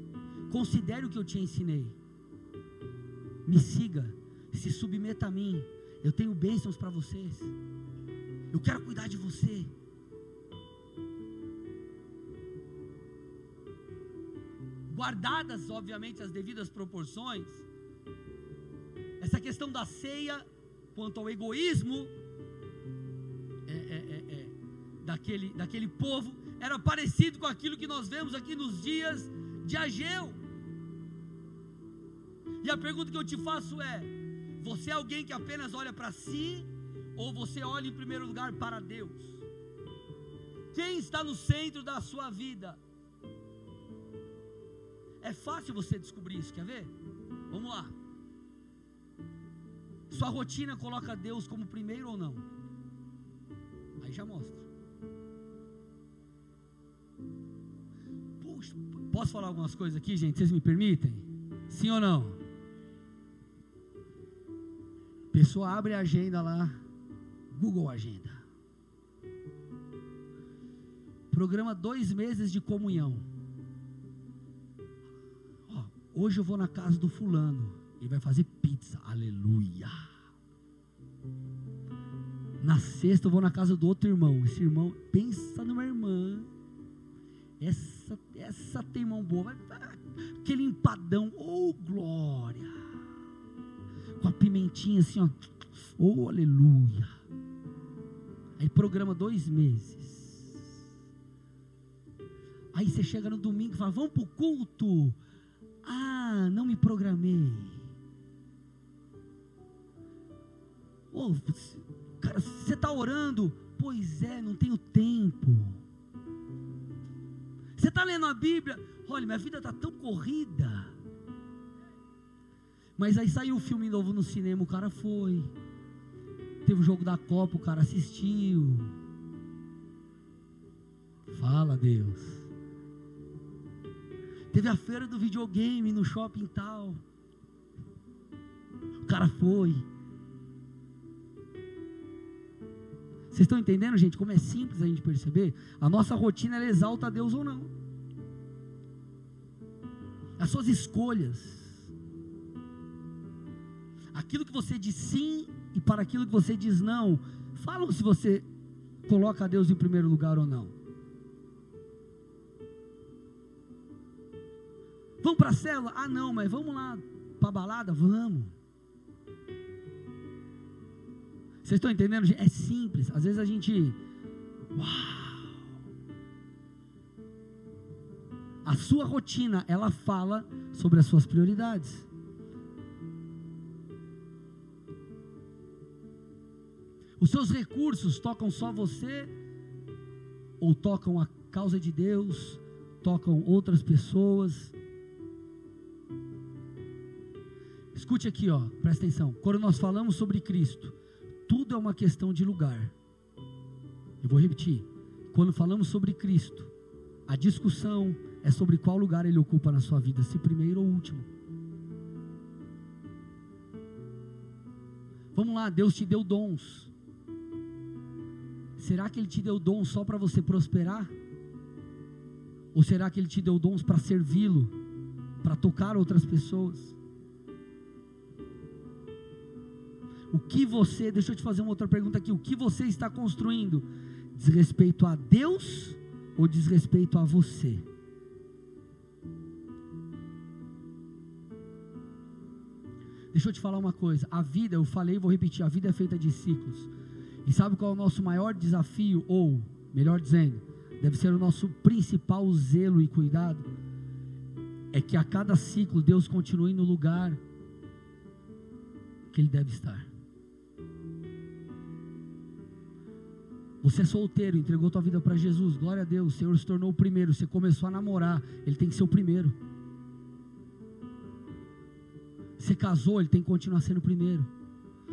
Considere o que eu te ensinei. Me siga, se submeta a mim. Eu tenho bênçãos para vocês. Eu quero cuidar de você. Guardadas, obviamente, as devidas proporções, essa questão da ceia, quanto ao egoísmo é, é, é, é, daquele, daquele povo, era parecido com aquilo que nós vemos aqui nos dias de Ageu. E a pergunta que eu te faço é: você é alguém que apenas olha para si, ou você olha em primeiro lugar para Deus? Quem está no centro da sua vida? É fácil você descobrir isso, quer ver? Vamos lá. Sua rotina coloca Deus como primeiro ou não? Aí já mostra. Puxa, posso falar algumas coisas aqui, gente? Vocês me permitem? Sim ou não? Pessoa abre a agenda lá, Google Agenda. Programa dois meses de comunhão. Ó, hoje eu vou na casa do fulano e vai fazer pizza. Aleluia. Na sexta eu vou na casa do outro irmão. Esse irmão, pensa numa irmã. Essa, essa tem mão boa. Aquele empadão, oh glória. Com a pimentinha assim, ó. Oh aleluia. Aí programa dois meses. Aí você chega no domingo e fala: Vamos para o culto. Ah, não me programei. Oh, cara, você está orando? Pois é, não tenho tempo. Você está lendo a Bíblia? Olha, minha vida está tão corrida. Mas aí saiu o filme novo no cinema, o cara foi. Teve o jogo da Copa, o cara assistiu. Fala, Deus. Teve a feira do videogame no shopping tal. O cara foi. Vocês estão entendendo, gente, como é simples a gente perceber? A nossa rotina ela exalta a Deus ou não. As suas escolhas. Aquilo que você diz sim e para aquilo que você diz não, falam se você coloca a Deus em primeiro lugar ou não. Vamos para a célula? Ah, não, mas vamos lá para a balada? Vamos. Vocês estão entendendo? É simples. Às vezes a gente. Uau! A sua rotina, ela fala sobre as suas prioridades. Os seus recursos tocam só você? Ou tocam a causa de Deus? Tocam outras pessoas? Escute aqui, ó, presta atenção. Quando nós falamos sobre Cristo, tudo é uma questão de lugar. Eu vou repetir. Quando falamos sobre Cristo, a discussão é sobre qual lugar ele ocupa na sua vida, se primeiro ou último. Vamos lá, Deus te deu dons. Será que Ele te deu dons só para você prosperar? Ou será que Ele te deu dons para servi-lo, para tocar outras pessoas? O que você, deixa eu te fazer uma outra pergunta aqui, o que você está construindo? Diz respeito a Deus ou diz respeito a você? Deixa eu te falar uma coisa, a vida, eu falei e vou repetir, a vida é feita de ciclos. E sabe qual é o nosso maior desafio? Ou, melhor dizendo, deve ser o nosso principal zelo e cuidado? É que a cada ciclo Deus continue no lugar que Ele deve estar. Você é solteiro, entregou tua vida para Jesus, glória a Deus, o Senhor se tornou o primeiro. Você começou a namorar, Ele tem que ser o primeiro. Você casou, Ele tem que continuar sendo o primeiro.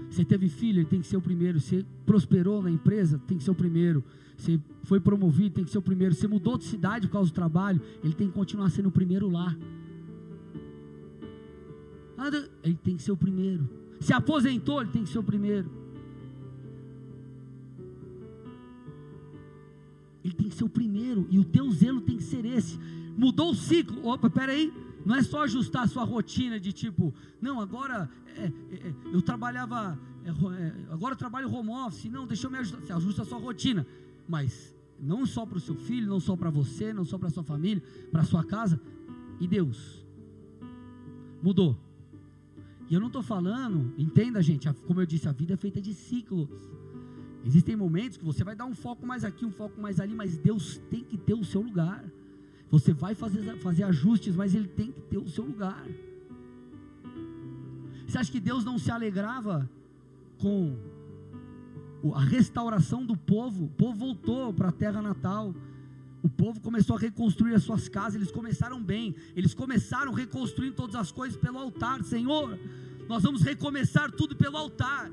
Você teve filho, ele tem que ser o primeiro. Você prosperou na empresa, tem que ser o primeiro. Você foi promovido, tem que ser o primeiro. Você mudou de cidade por causa do trabalho, ele tem que continuar sendo o primeiro lá. Ele tem que ser o primeiro. Se aposentou, ele tem que ser o primeiro. Ele tem que ser o primeiro. E o teu zelo tem que ser esse. Mudou o ciclo. Opa, peraí. Não é só ajustar a sua rotina de tipo, não, agora é, é, é eu trabalhava, é, é, agora eu trabalho home office. Não, deixa eu me ajustar. Você ajusta a sua rotina. Mas não só para o seu filho, não só para você, não só para sua família, para sua casa. E Deus mudou. E eu não estou falando, entenda gente, como eu disse, a vida é feita de ciclos. Existem momentos que você vai dar um foco mais aqui, um foco mais ali, mas Deus tem que ter o seu lugar. Você vai fazer, fazer ajustes, mas Ele tem que ter o seu lugar. Você acha que Deus não se alegrava com a restauração do povo? O povo voltou para a terra natal. O povo começou a reconstruir as suas casas, eles começaram bem, eles começaram reconstruindo todas as coisas pelo altar. Senhor, nós vamos recomeçar tudo pelo altar.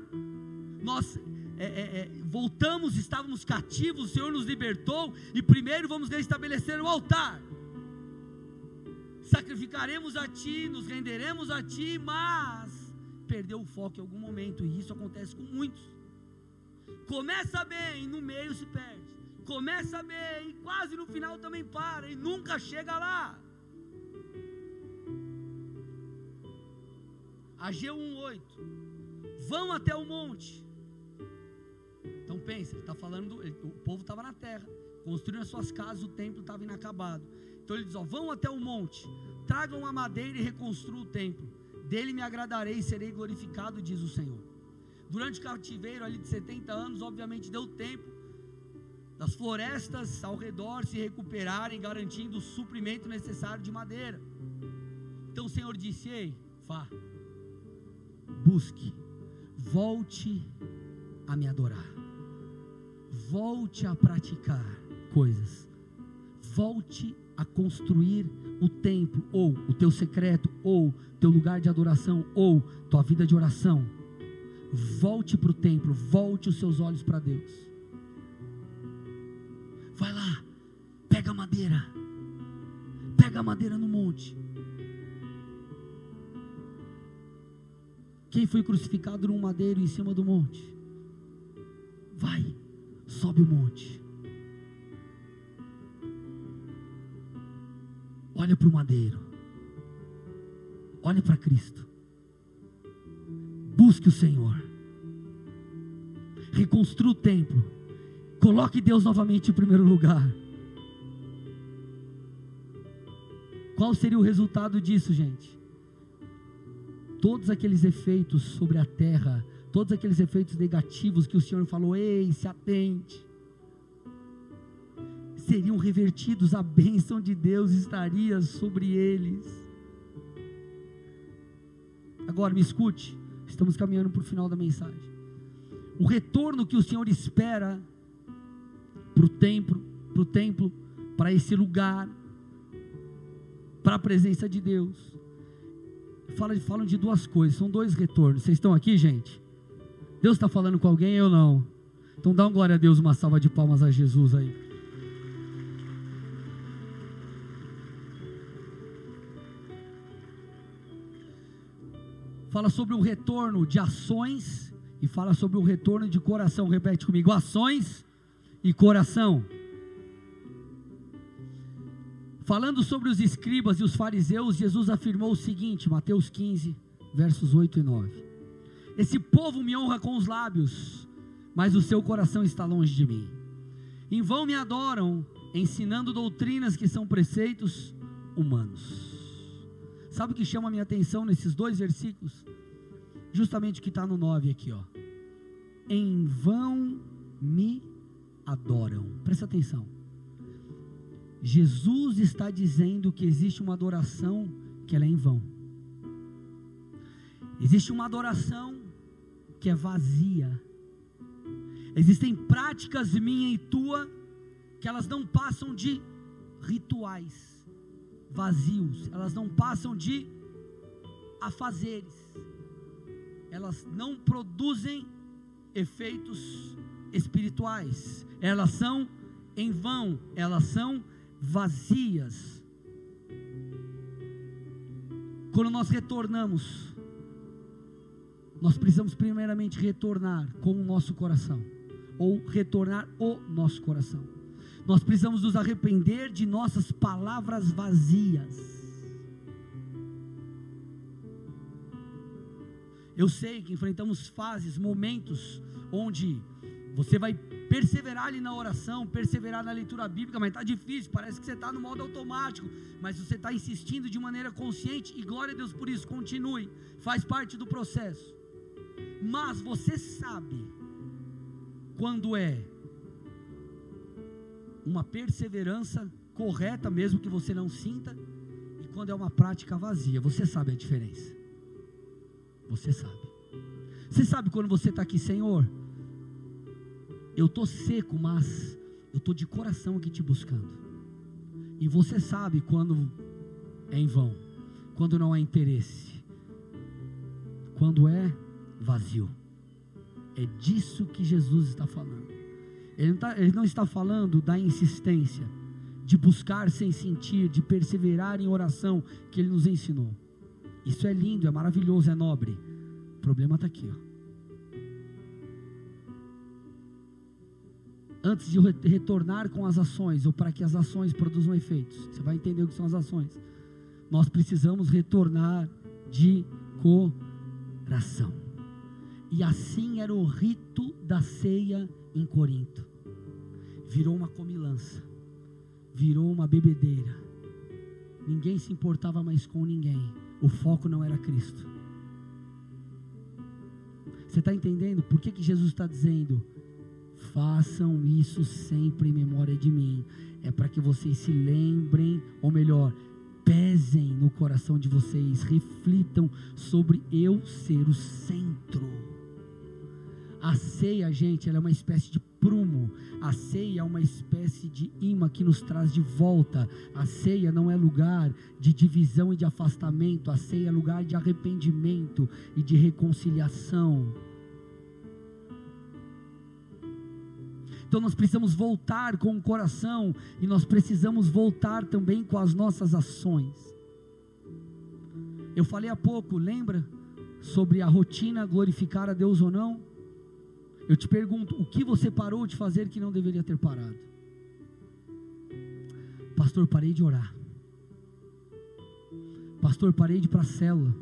Nós é, é, é, voltamos, estávamos cativos, o Senhor nos libertou, e primeiro vamos restabelecer o altar. Sacrificaremos a Ti, nos renderemos a Ti, mas perdeu o foco em algum momento, e isso acontece com muitos. Começa bem, no meio se perde. Começa bem, quase no final também para, e nunca chega lá. A G18, vão até o monte pensa, ele está falando, o povo estava na terra, construindo as suas casas, o templo estava inacabado. Então ele diz: ó, vão até o monte, tragam a madeira e reconstruam o templo. Dele me agradarei e serei glorificado, diz o Senhor. Durante o cativeiro ali de 70 anos, obviamente deu tempo das florestas ao redor se recuperarem, garantindo o suprimento necessário de madeira. Então o Senhor disse: Ei, vá, busque, volte a me adorar. Volte a praticar coisas. Volte a construir o templo, ou o teu secreto, ou teu lugar de adoração, ou tua vida de oração. Volte para o templo, volte os seus olhos para Deus. Vai lá, pega a madeira, pega a madeira no monte. Quem foi crucificado num madeiro em cima do monte? Vai, sobe o monte. Olha para o madeiro. Olha para Cristo. Busque o Senhor. Reconstrua o templo. Coloque Deus novamente em primeiro lugar. Qual seria o resultado disso, gente? Todos aqueles efeitos sobre a terra todos aqueles efeitos negativos que o Senhor falou, ei, se atente, seriam revertidos, a bênção de Deus estaria sobre eles. Agora me escute, estamos caminhando para o final da mensagem. O retorno que o Senhor espera para o templo, para o templo, para esse lugar, para a presença de Deus. Fala, falam de duas coisas, são dois retornos. Vocês estão aqui, gente? Deus está falando com alguém, eu não. Então dá um glória a Deus, uma salva de palmas a Jesus aí. Fala sobre o retorno de ações e fala sobre o retorno de coração. Repete comigo: ações e coração. Falando sobre os escribas e os fariseus, Jesus afirmou o seguinte, Mateus 15, versos 8 e 9. Esse povo me honra com os lábios, mas o seu coração está longe de mim. Em vão me adoram, ensinando doutrinas que são preceitos humanos. Sabe o que chama a minha atenção nesses dois versículos? Justamente o que está no 9 aqui, ó. Em vão me adoram. Presta atenção. Jesus está dizendo que existe uma adoração que ela é em vão. Existe uma adoração que é vazia. Existem práticas minha e tua que elas não passam de rituais vazios, elas não passam de afazeres. Elas não produzem efeitos espirituais. Elas são em vão, elas são vazias. Quando nós retornamos nós precisamos primeiramente retornar com o nosso coração, ou retornar o nosso coração. Nós precisamos nos arrepender de nossas palavras vazias. Eu sei que enfrentamos fases, momentos onde você vai perseverar ali na oração, perseverar na leitura bíblica, mas está difícil, parece que você está no modo automático, mas você está insistindo de maneira consciente, e glória a Deus por isso, continue, faz parte do processo. Mas você sabe quando é uma perseverança correta, mesmo que você não sinta, e quando é uma prática vazia, você sabe a diferença. Você sabe. Você sabe quando você está aqui, Senhor? Eu estou seco, mas eu estou de coração aqui te buscando. E você sabe quando é em vão, quando não há interesse, quando é vazio. É disso que Jesus está falando. Ele não, tá, ele não está falando da insistência, de buscar sem sentir, de perseverar em oração, que ele nos ensinou. Isso é lindo, é maravilhoso, é nobre. O problema está aqui, ó. Antes de retornar com as ações, ou para que as ações produzam efeitos, você vai entender o que são as ações. Nós precisamos retornar de coração. E assim era o rito da ceia em Corinto. Virou uma comilança, virou uma bebedeira. Ninguém se importava mais com ninguém. O foco não era Cristo. Você está entendendo por que, que Jesus está dizendo? Façam isso sempre em memória de mim. É para que vocês se lembrem, ou melhor, pesem no coração de vocês, reflitam sobre eu ser o centro. A ceia, gente, ela é uma espécie de prumo. A ceia é uma espécie de imã que nos traz de volta. A ceia não é lugar de divisão e de afastamento. A ceia é lugar de arrependimento e de reconciliação. Então nós precisamos voltar com o coração e nós precisamos voltar também com as nossas ações. Eu falei há pouco, lembra sobre a rotina glorificar a Deus ou não? Eu te pergunto, o que você parou de fazer que não deveria ter parado? Pastor, parei de orar. Pastor, parei de ir para a célula.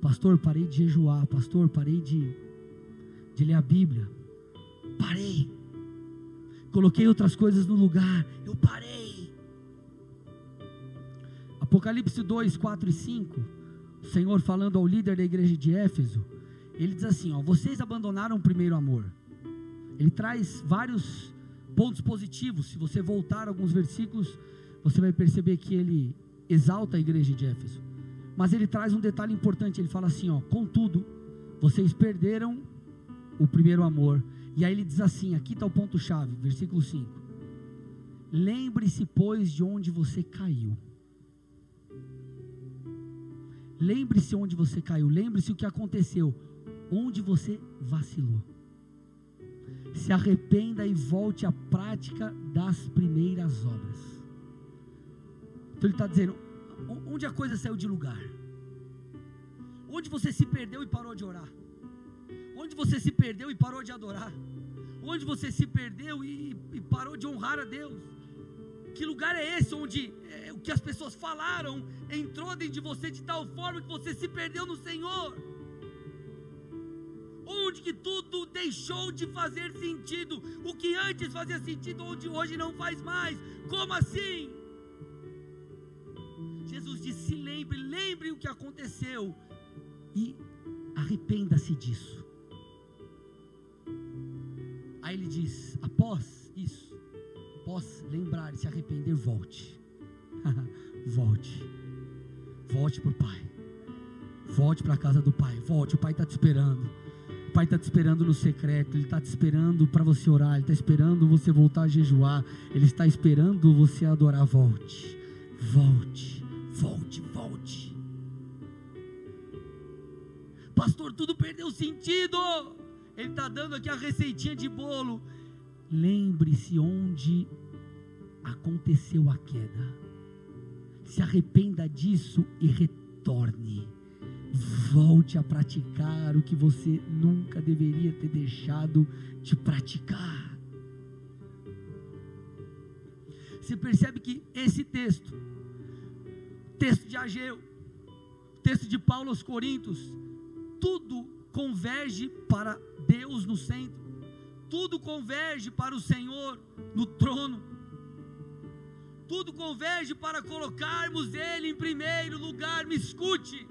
Pastor, parei de jejuar. Pastor, parei de, de ler a Bíblia. Parei. Coloquei outras coisas no lugar. Eu parei. Apocalipse 2, 4 e 5. O Senhor falando ao líder da igreja de Éfeso. Ele diz assim: ó, Vocês abandonaram o primeiro amor. Ele traz vários pontos positivos. Se você voltar alguns versículos, você vai perceber que ele exalta a igreja de Éfeso. Mas ele traz um detalhe importante. Ele fala assim: ó, contudo, vocês perderam o primeiro amor. E aí ele diz assim: aqui está o ponto-chave, versículo 5. Lembre-se, pois, de onde você caiu. Lembre-se onde você caiu. Lembre-se o que aconteceu. Onde você vacilou se arrependa e volte à prática das primeiras obras. Então ele está dizendo: onde a coisa saiu de lugar? Onde você se perdeu e parou de orar? Onde você se perdeu e parou de adorar? Onde você se perdeu e, e parou de honrar a Deus? Que lugar é esse onde é, o que as pessoas falaram entrou dentro de você de tal forma que você se perdeu no Senhor? Onde que tudo deixou de fazer sentido, o que antes fazia sentido, onde hoje não faz mais. Como assim? Jesus disse: se lembre, lembre o que aconteceu e arrependa-se disso. Aí ele diz: após isso, após lembrar e se arrepender, volte. <laughs> volte. Volte para o Pai. Volte para a casa do Pai. Volte, o Pai está te esperando. O Pai está te esperando no secreto, Ele está te esperando para você orar, Ele está esperando você voltar a jejuar, Ele está esperando você adorar. Volte, volte, volte, volte. Pastor, tudo perdeu sentido. Ele está dando aqui a receitinha de bolo. Lembre-se onde aconteceu a queda. Se arrependa disso e retorne volte a praticar o que você nunca deveria ter deixado de praticar. você percebe que esse texto, texto de Ageu, texto de Paulo aos Coríntios, tudo converge para Deus no centro, tudo converge para o Senhor no trono, tudo converge para colocarmos Ele em primeiro lugar. Me escute,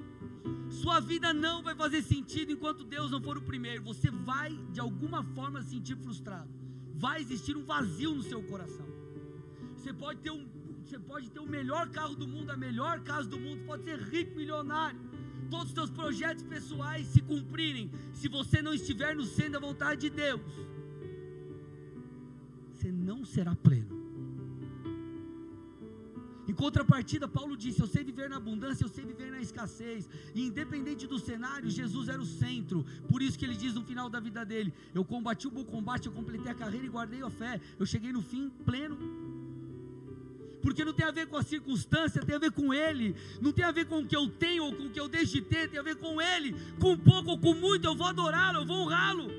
sua vida não vai fazer sentido enquanto Deus não for o primeiro. Você vai de alguma forma se sentir frustrado, vai existir um vazio no seu coração. Você pode ter um, você pode ter o melhor carro do mundo, a melhor casa do mundo, pode ser rico, milionário todos os seus projetos pessoais se cumprirem, se você não estiver no centro da vontade de Deus, você não será pleno. Em contrapartida, Paulo disse: Eu sei viver na abundância, eu sei viver na escassez. E independente do cenário, Jesus era o centro. Por isso que ele diz no final da vida dele: Eu combati o bom combate, eu completei a carreira e guardei a fé. Eu cheguei no fim pleno porque não tem a ver com a circunstância, tem a ver com Ele, não tem a ver com o que eu tenho ou com o que eu deixo de ter, tem a ver com Ele, com pouco ou com muito, eu vou adorá-lo, eu vou honrá-lo.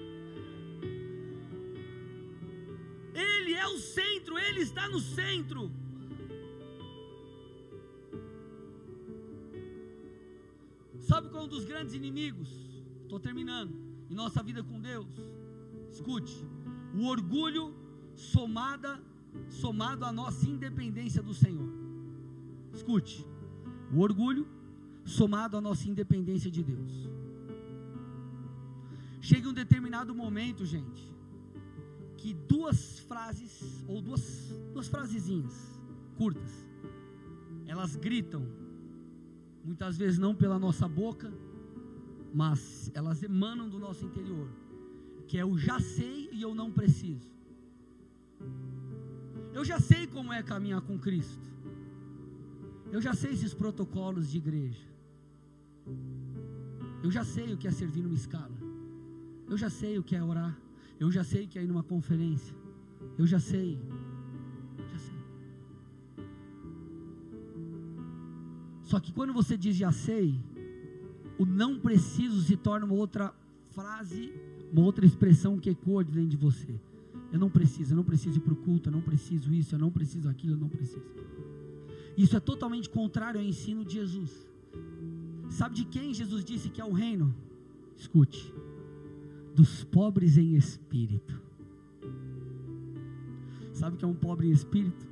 Ele é o centro, Ele está no centro. Sabe qual é um dos grandes inimigos? Estou terminando. Em nossa vida com Deus. Escute: o orgulho somada somado à nossa independência do Senhor. Escute, o orgulho somado à nossa independência de Deus. Chega um determinado momento, gente, que duas frases, ou duas, duas frasezinhas curtas, elas gritam, muitas vezes não pela nossa boca, mas elas emanam do nosso interior, que é o já sei e eu não preciso. Eu já sei como é caminhar com Cristo. Eu já sei esses protocolos de igreja. Eu já sei o que é servir numa escala. Eu já sei o que é orar. Eu já sei o que é ir numa conferência. Eu já sei. Só que quando você diz já sei, o não preciso se torna uma outra frase, uma outra expressão que ecoa dentro de você. Eu não preciso, eu não preciso ir para o culto, eu não preciso isso, eu não preciso aquilo, eu não preciso. Isso é totalmente contrário ao ensino de Jesus. Sabe de quem Jesus disse que é o reino? Escute: dos pobres em espírito. Sabe o que é um pobre em espírito?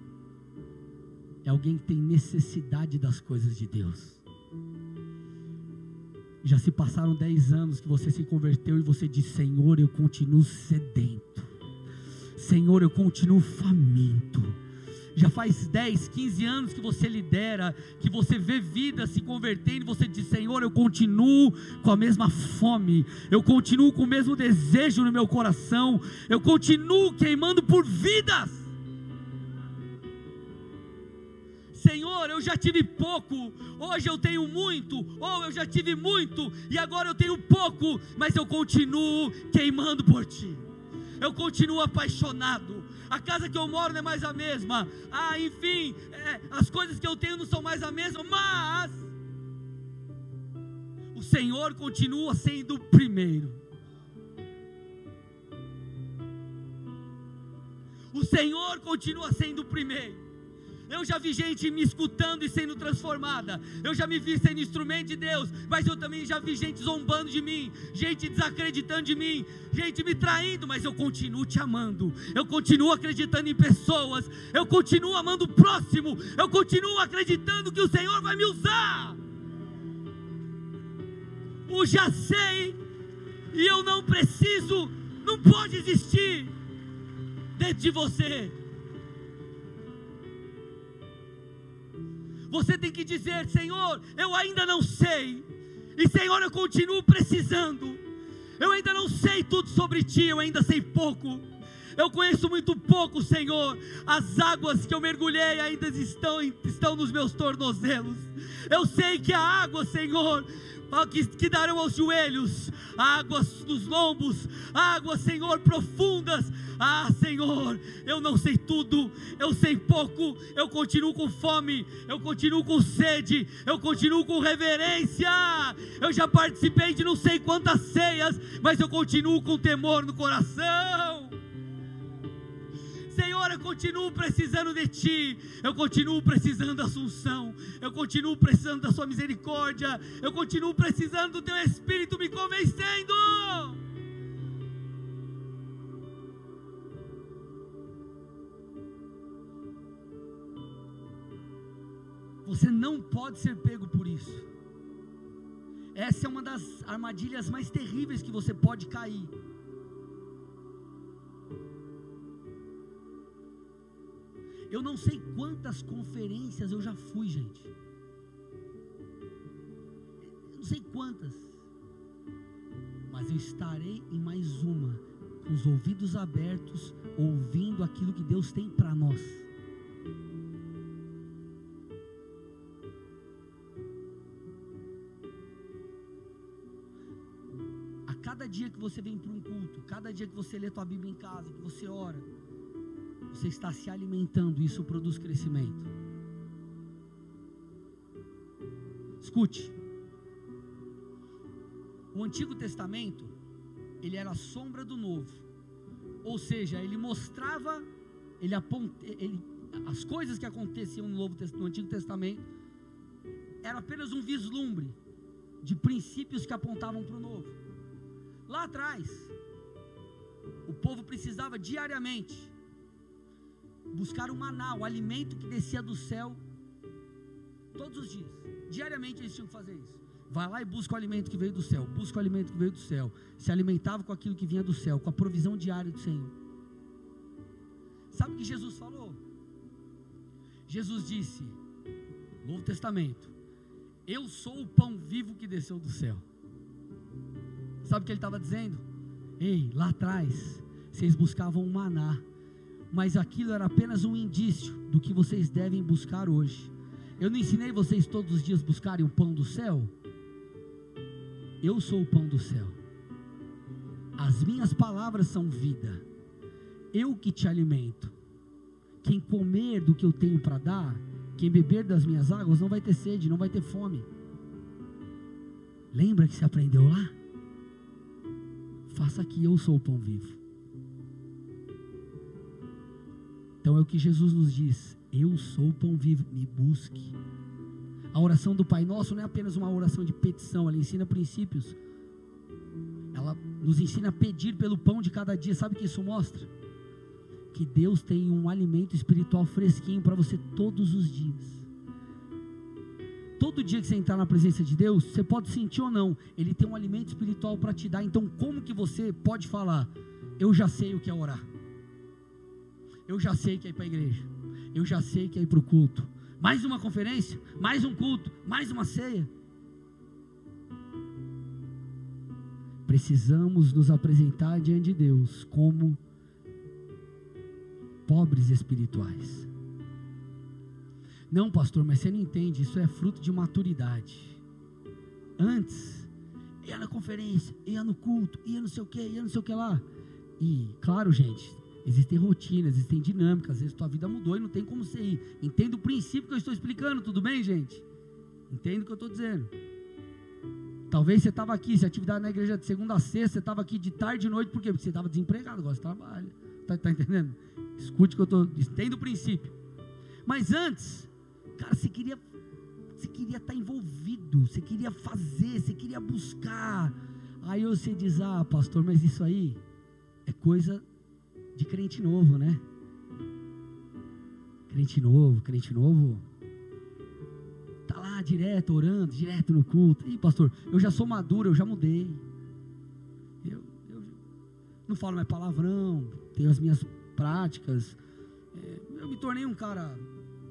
É alguém que tem necessidade das coisas de Deus. Já se passaram dez anos que você se converteu e você diz: Senhor, eu continuo sedento. Senhor, eu continuo faminto. Já faz 10, 15 anos que você lidera, que você vê vida se convertendo, você diz: Senhor, eu continuo com a mesma fome, eu continuo com o mesmo desejo no meu coração, eu continuo queimando por vidas. Eu já tive pouco, hoje eu tenho muito, ou eu já tive muito e agora eu tenho pouco, mas eu continuo queimando por Ti eu continuo apaixonado. A casa que eu moro não é mais a mesma. Ah, enfim, é, as coisas que eu tenho não são mais a mesma, mas o Senhor continua sendo o primeiro. O Senhor continua sendo o primeiro. Eu já vi gente me escutando e sendo transformada. Eu já me vi sendo instrumento de Deus. Mas eu também já vi gente zombando de mim. Gente desacreditando de mim. Gente me traindo. Mas eu continuo te amando. Eu continuo acreditando em pessoas. Eu continuo amando o próximo. Eu continuo acreditando que o Senhor vai me usar. O já sei. E eu não preciso. Não pode existir dentro de você. Você tem que dizer: Senhor, eu ainda não sei, e Senhor, eu continuo precisando. Eu ainda não sei tudo sobre ti, eu ainda sei pouco. Eu conheço muito pouco, Senhor. As águas que eu mergulhei ainda estão, estão nos meus tornozelos. Eu sei que a água, Senhor, que, que darão aos joelhos, águas dos lombos, águas, Senhor, profundas. Ah, Senhor, eu não sei tudo, eu sei pouco, eu continuo com fome, eu continuo com sede, eu continuo com reverência. Eu já participei de não sei quantas ceias, mas eu continuo com temor no coração. Eu continuo precisando de Ti, eu continuo precisando da Assunção, eu continuo precisando da Sua misericórdia, eu continuo precisando do Teu Espírito me convencendo. Você não pode ser pego por isso. Essa é uma das armadilhas mais terríveis que você pode cair. Eu não sei quantas conferências eu já fui, gente. Eu não sei quantas. Mas eu estarei em mais uma, com os ouvidos abertos, ouvindo aquilo que Deus tem para nós. A cada dia que você vem para um culto, cada dia que você lê tua Bíblia em casa, que você ora, você está se alimentando, isso produz crescimento. Escute. O Antigo Testamento, ele era a sombra do Novo. Ou seja, ele mostrava, ele, aponta, ele as coisas que aconteciam no, Novo, no Antigo Testamento era apenas um vislumbre de princípios que apontavam para o Novo. Lá atrás, o povo precisava diariamente buscar o maná, o alimento que descia do céu todos os dias. Diariamente eles tinham que fazer isso. Vai lá e busca o alimento que veio do céu, busca o alimento que veio do céu. Se alimentava com aquilo que vinha do céu, com a provisão diária do Senhor. Sabe o que Jesus falou? Jesus disse, Novo Testamento, eu sou o pão vivo que desceu do céu. Sabe o que ele estava dizendo? Ei, lá atrás, vocês buscavam o maná, mas aquilo era apenas um indício do que vocês devem buscar hoje. Eu não ensinei vocês todos os dias buscarem o pão do céu? Eu sou o pão do céu. As minhas palavras são vida. Eu que te alimento. Quem comer do que eu tenho para dar, quem beber das minhas águas, não vai ter sede, não vai ter fome. Lembra que você aprendeu lá? Faça aqui, eu sou o pão vivo. Então é o que Jesus nos diz: Eu sou o pão vivo, me busque. A oração do Pai Nosso não é apenas uma oração de petição, ela ensina princípios. Ela nos ensina a pedir pelo pão de cada dia. Sabe o que isso mostra? Que Deus tem um alimento espiritual fresquinho para você todos os dias. Todo dia que você entrar na presença de Deus, você pode sentir ou não, Ele tem um alimento espiritual para te dar. Então, como que você pode falar? Eu já sei o que é orar. Eu já sei que é ir para a igreja. Eu já sei que é ir para o culto. Mais uma conferência, mais um culto, mais uma ceia. Precisamos nos apresentar diante de Deus como pobres espirituais. Não, pastor, mas você não entende, isso é fruto de maturidade. Antes, ia na conferência, ia no culto, ia não sei o que, ia não sei o que lá. E, claro, gente, Existem rotinas, existem dinâmicas, às vezes tua vida mudou e não tem como você ir. Entenda o princípio que eu estou explicando, tudo bem, gente? Entenda o que eu estou dizendo. Talvez você estava aqui, se atividade na igreja de segunda a sexta, você estava aqui de tarde e noite, por quê? Porque você estava desempregado, agora você trabalha. Está tá entendendo? Escute o que eu estou. Entenda o princípio. Mas antes, cara, você queria. Você queria estar tá envolvido, você queria fazer, você queria buscar. Aí você diz, ah, pastor, mas isso aí é coisa de crente novo, né? Crente novo, crente novo. Tá lá direto, orando, direto no culto. Ih, pastor, eu já sou maduro, eu já mudei. Eu, eu não falo mais palavrão, tenho as minhas práticas. É, eu me tornei um cara.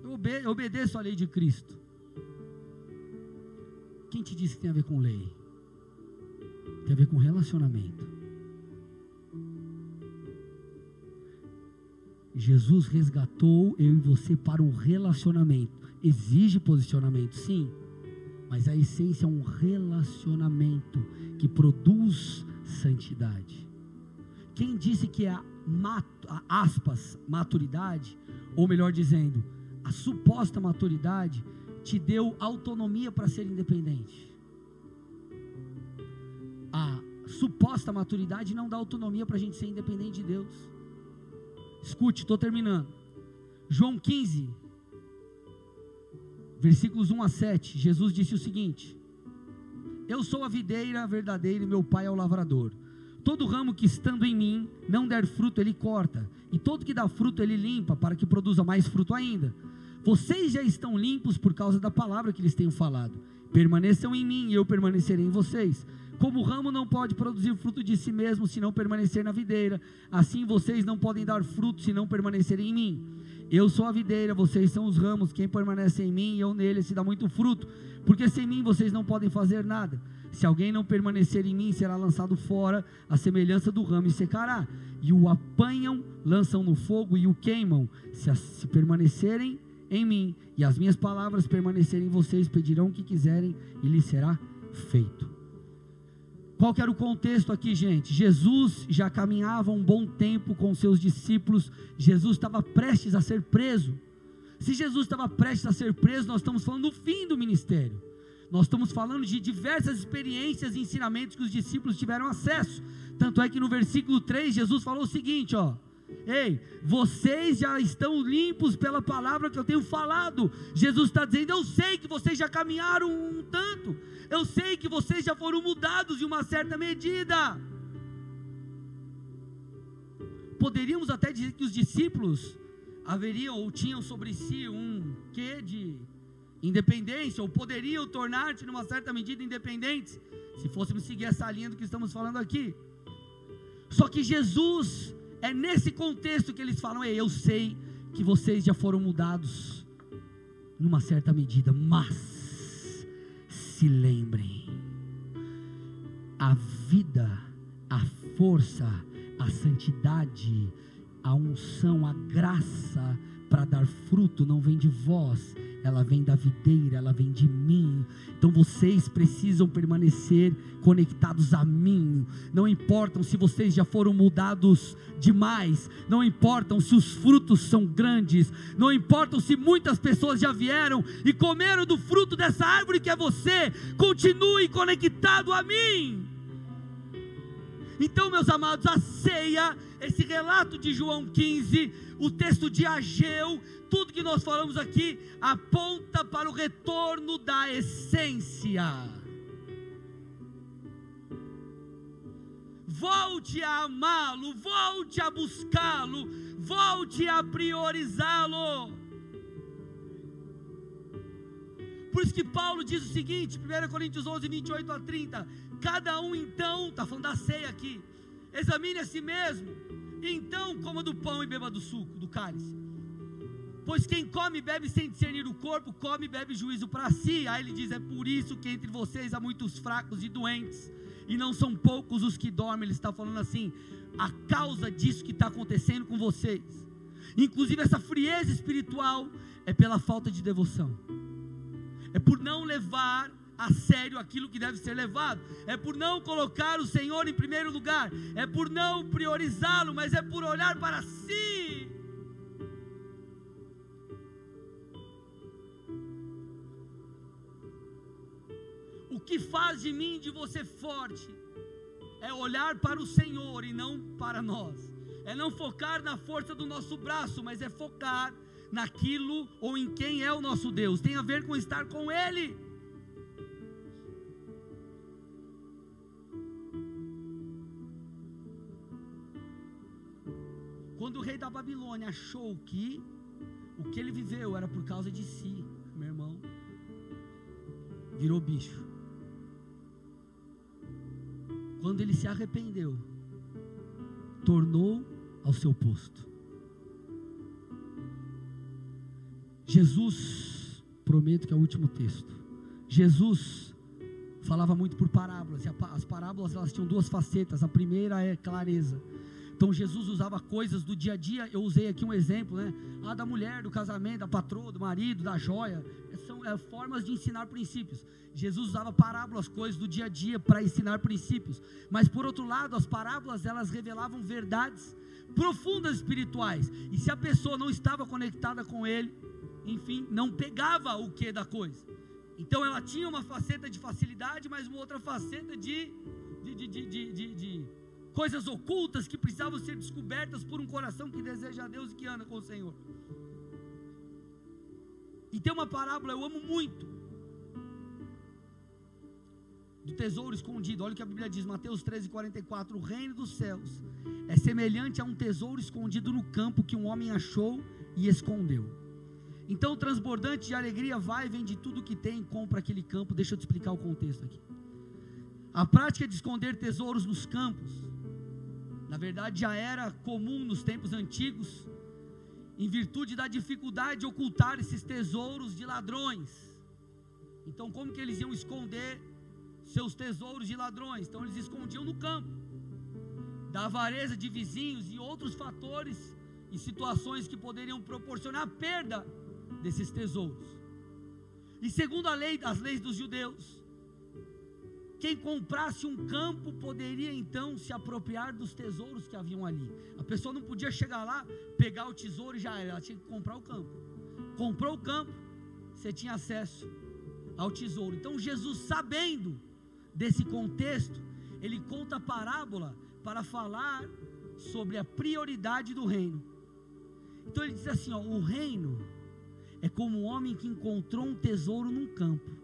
Eu, eu obedeço a lei de Cristo. Quem te disse que tem a ver com lei? Tem a ver com relacionamento. Jesus resgatou eu e você para um relacionamento. Exige posicionamento, sim, mas a essência é um relacionamento que produz santidade. Quem disse que a, a aspas, maturidade, ou melhor dizendo, a suposta maturidade, te deu autonomia para ser independente? A suposta maturidade não dá autonomia para a gente ser independente de Deus. Escute, estou terminando. João 15, versículos 1 a 7, Jesus disse o seguinte: Eu sou a videira verdadeira e meu pai é o lavrador. Todo ramo que estando em mim não der fruto, ele corta, e todo que dá fruto, ele limpa, para que produza mais fruto ainda. Vocês já estão limpos por causa da palavra que lhes tenho falado. Permaneçam em mim e eu permanecerei em vocês. Como o ramo não pode produzir fruto de si mesmo se não permanecer na videira, assim vocês não podem dar fruto se não permanecerem em mim. Eu sou a videira, vocês são os ramos. Quem permanece em mim e eu nele se dá muito fruto, porque sem mim vocês não podem fazer nada. Se alguém não permanecer em mim, será lançado fora, a semelhança do ramo e secará. E o apanham, lançam no fogo e o queimam. Se, se permanecerem em mim e as minhas palavras permanecerem em vocês, pedirão o que quiserem e lhes será feito. Qual que era o contexto aqui, gente? Jesus já caminhava um bom tempo com seus discípulos, Jesus estava prestes a ser preso. Se Jesus estava prestes a ser preso, nós estamos falando do fim do ministério. Nós estamos falando de diversas experiências e ensinamentos que os discípulos tiveram acesso. Tanto é que no versículo 3, Jesus falou o seguinte, ó: Ei, vocês já estão limpos pela palavra que eu tenho falado. Jesus está dizendo: Eu sei que vocês já caminharam um tanto. Eu sei que vocês já foram mudados em uma certa medida. Poderíamos até dizer que os discípulos haveriam ou tinham sobre si um quê de independência, ou poderiam tornar-se, numa certa medida, independentes, se fôssemos seguir essa linha do que estamos falando aqui. Só que Jesus é nesse contexto que eles falam: eu sei que vocês já foram mudados numa certa medida, mas se lembrem, a vida, a força, a santidade, a unção, a graça para dar fruto não vem de vós, ela vem da videira, ela vem de mim. Então vocês precisam permanecer conectados a mim. Não importam se vocês já foram mudados demais, não importam se os frutos são grandes, não importam se muitas pessoas já vieram e comeram do fruto dessa árvore que é você. Continue conectado a mim. Então, meus amados, a ceia, esse relato de João 15, o texto de Ageu, tudo que nós falamos aqui aponta para o retorno da essência. Volte a amá-lo, volte a buscá-lo, volte a priorizá-lo. Por isso que Paulo diz o seguinte, 1 Coríntios 11, 28 a 30: Cada um então, está falando da ceia aqui, examine a si mesmo, então coma do pão e beba do suco, do cálice. Pois quem come e bebe sem discernir o corpo, come e bebe juízo para si. Aí ele diz: É por isso que entre vocês há muitos fracos e doentes, e não são poucos os que dormem. Ele está falando assim: a causa disso que está acontecendo com vocês, inclusive essa frieza espiritual, é pela falta de devoção, é por não levar a sério aquilo que deve ser levado, é por não colocar o Senhor em primeiro lugar, é por não priorizá-lo, mas é por olhar para si. O que faz de mim, de você forte, é olhar para o Senhor e não para nós, é não focar na força do nosso braço, mas é focar naquilo ou em quem é o nosso Deus, tem a ver com estar com Ele. Quando o rei da Babilônia achou que o que ele viveu era por causa de si, meu irmão, virou bicho. Quando ele se arrependeu, tornou ao seu posto. Jesus, prometo que é o último texto. Jesus falava muito por parábolas, e as parábolas elas tinham duas facetas. A primeira é clareza, então Jesus usava coisas do dia a dia. Eu usei aqui um exemplo, né? Ah, da mulher, do casamento, da patroa, do marido, da joia. São é, formas de ensinar princípios. Jesus usava parábolas, coisas do dia a dia para ensinar princípios. Mas por outro lado, as parábolas elas revelavam verdades profundas espirituais. E se a pessoa não estava conectada com ele, enfim, não pegava o que da coisa. Então ela tinha uma faceta de facilidade, mas uma outra faceta de, de, de, de, de coisas ocultas que precisavam ser descobertas por um coração que deseja a Deus e que anda com o Senhor. E tem uma parábola, eu amo muito, do tesouro escondido. Olha o que a Bíblia diz, Mateus 13, 44. O reino dos céus é semelhante a um tesouro escondido no campo que um homem achou e escondeu. Então o transbordante de alegria vai, vende tudo que tem e compra aquele campo. Deixa eu te explicar o contexto aqui. A prática de esconder tesouros nos campos, na verdade já era comum nos tempos antigos, em virtude da dificuldade de ocultar esses tesouros de ladrões. Então, como que eles iam esconder seus tesouros de ladrões? Então, eles escondiam no campo, da avareza de vizinhos e outros fatores e situações que poderiam proporcionar perda desses tesouros. E segundo a lei, as leis dos judeus, quem comprasse um campo poderia então se apropriar dos tesouros que haviam ali. A pessoa não podia chegar lá, pegar o tesouro e já era, ela tinha que comprar o campo. Comprou o campo, você tinha acesso ao tesouro. Então Jesus, sabendo desse contexto, ele conta a parábola para falar sobre a prioridade do reino. Então ele diz assim: ó, o reino é como um homem que encontrou um tesouro num campo.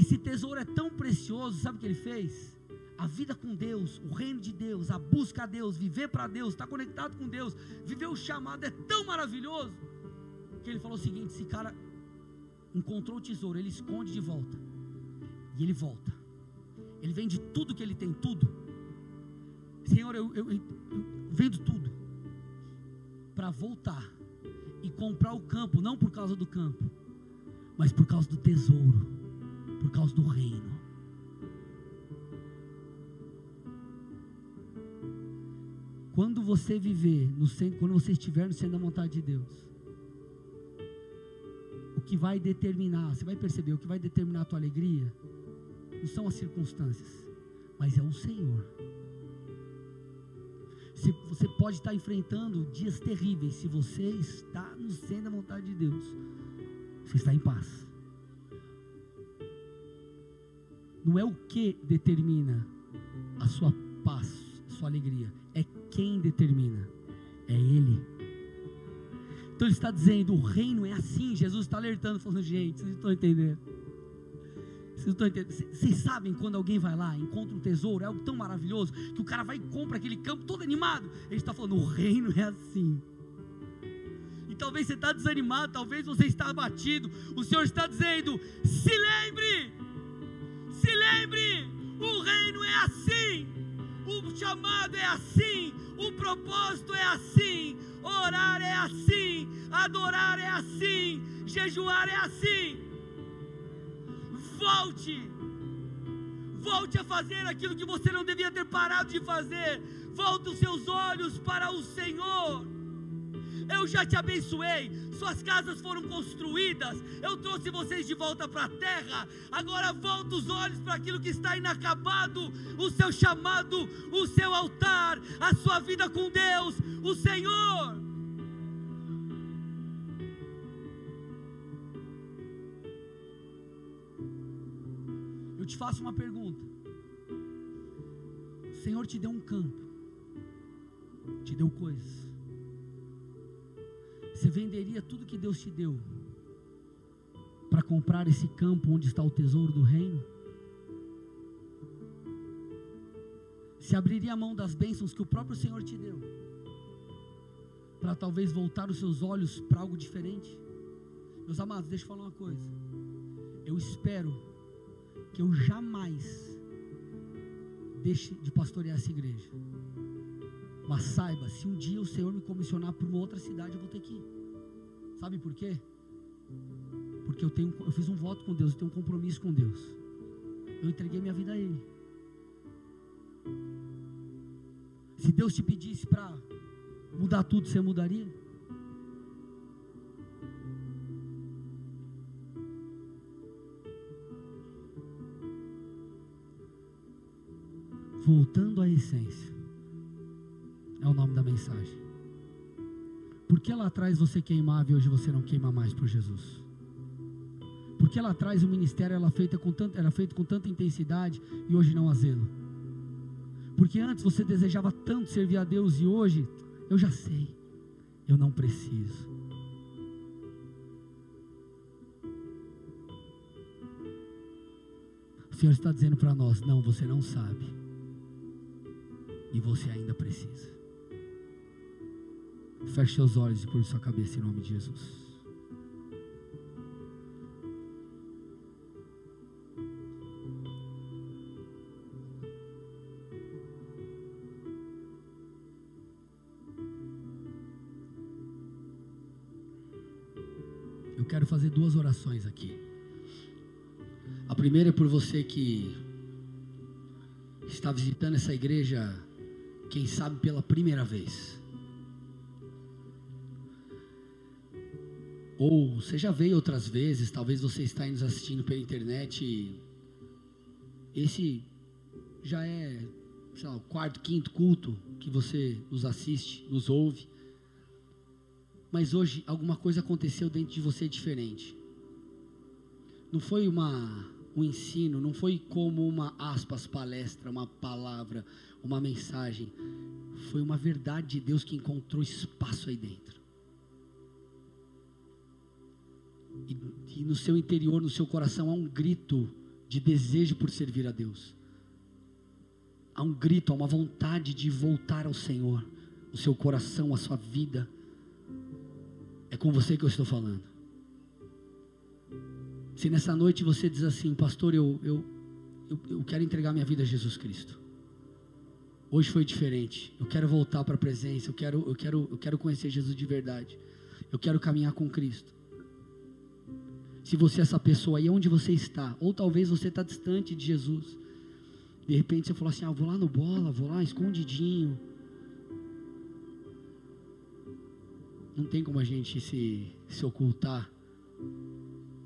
Esse tesouro é tão precioso, sabe o que ele fez? A vida com Deus, o reino de Deus, a busca a Deus, viver para Deus, estar conectado com Deus, viver o chamado é tão maravilhoso que ele falou o seguinte: esse cara encontrou o tesouro, ele esconde de volta e ele volta. Ele vende tudo que ele tem, tudo. Senhor, eu, eu, eu vendo tudo para voltar e comprar o campo, não por causa do campo, mas por causa do tesouro por causa do reino. Quando você viver no centro, quando você estiver no centro da vontade de Deus, o que vai determinar, você vai perceber, o que vai determinar a tua alegria não são as circunstâncias, mas é o Senhor. Se você pode estar enfrentando dias terríveis, se você está no centro da vontade de Deus, você está em paz. Não é o que determina a sua paz, a sua alegria. É quem determina. É Ele. Então ele está dizendo: o reino é assim. Jesus está alertando, falando: gente, vocês estão entendendo. Vocês, estão entendendo? vocês sabem quando alguém vai lá, encontra um tesouro, é algo tão maravilhoso, que o cara vai e compra aquele campo todo animado. Ele está falando: o reino é assim. E talvez você está desanimado, talvez você está abatido. O Senhor está dizendo: se lembre lembre, o reino é assim, o chamado é assim, o propósito é assim, orar é assim, adorar é assim, jejuar é assim. Volte, volte a fazer aquilo que você não devia ter parado de fazer. Volte os seus olhos para o Senhor. Eu já te abençoei, suas casas foram construídas, eu trouxe vocês de volta para a terra. Agora volta os olhos para aquilo que está inacabado, o seu chamado, o seu altar, a sua vida com Deus, o Senhor. Eu te faço uma pergunta. O Senhor te deu um campo, te deu coisas você venderia tudo que Deus te deu para comprar esse campo onde está o tesouro do reino? Se abriria a mão das bênçãos que o próprio Senhor te deu, para talvez voltar os seus olhos para algo diferente? Meus amados, deixa eu falar uma coisa. Eu espero que eu jamais deixe de pastorear essa igreja. Mas saiba, se um dia o Senhor me comissionar para uma outra cidade, eu vou ter que ir. Sabe por quê? Porque eu, tenho, eu fiz um voto com Deus, eu tenho um compromisso com Deus. Eu entreguei minha vida a Ele. Se Deus te pedisse para mudar tudo, você mudaria? Voltando à essência é o nome da mensagem. Por que lá atrás você queimava e hoje você não queima mais por Jesus? Por que lá atrás o ministério era feito com, tanto, era feito com tanta intensidade e hoje não há zelo? Porque antes você desejava tanto servir a Deus e hoje, eu já sei, eu não preciso. O Senhor está dizendo para nós: não, você não sabe, e você ainda precisa. Feche seus olhos e curva sua cabeça em nome de Jesus. Eu quero fazer duas orações aqui. A primeira é por você que está visitando essa igreja, quem sabe pela primeira vez. Ou você já veio outras vezes, talvez você está nos assistindo pela internet. Esse já é lá, o quarto, quinto culto que você nos assiste, nos ouve. Mas hoje alguma coisa aconteceu dentro de você diferente. Não foi uma um ensino, não foi como uma aspas palestra, uma palavra, uma mensagem. Foi uma verdade de Deus que encontrou espaço aí dentro. E, e no seu interior, no seu coração, há um grito de desejo por servir a Deus. Há um grito, há uma vontade de voltar ao Senhor. O seu coração, a sua vida. É com você que eu estou falando. Se nessa noite você diz assim, pastor, eu, eu, eu, eu quero entregar minha vida a Jesus Cristo. Hoje foi diferente. Eu quero voltar para a presença. Eu quero, eu, quero, eu quero conhecer Jesus de verdade. Eu quero caminhar com Cristo se você é essa pessoa aí, onde você está, ou talvez você está distante de Jesus. De repente você falou assim: ah, vou lá no bola, vou lá escondidinho. Não tem como a gente se, se ocultar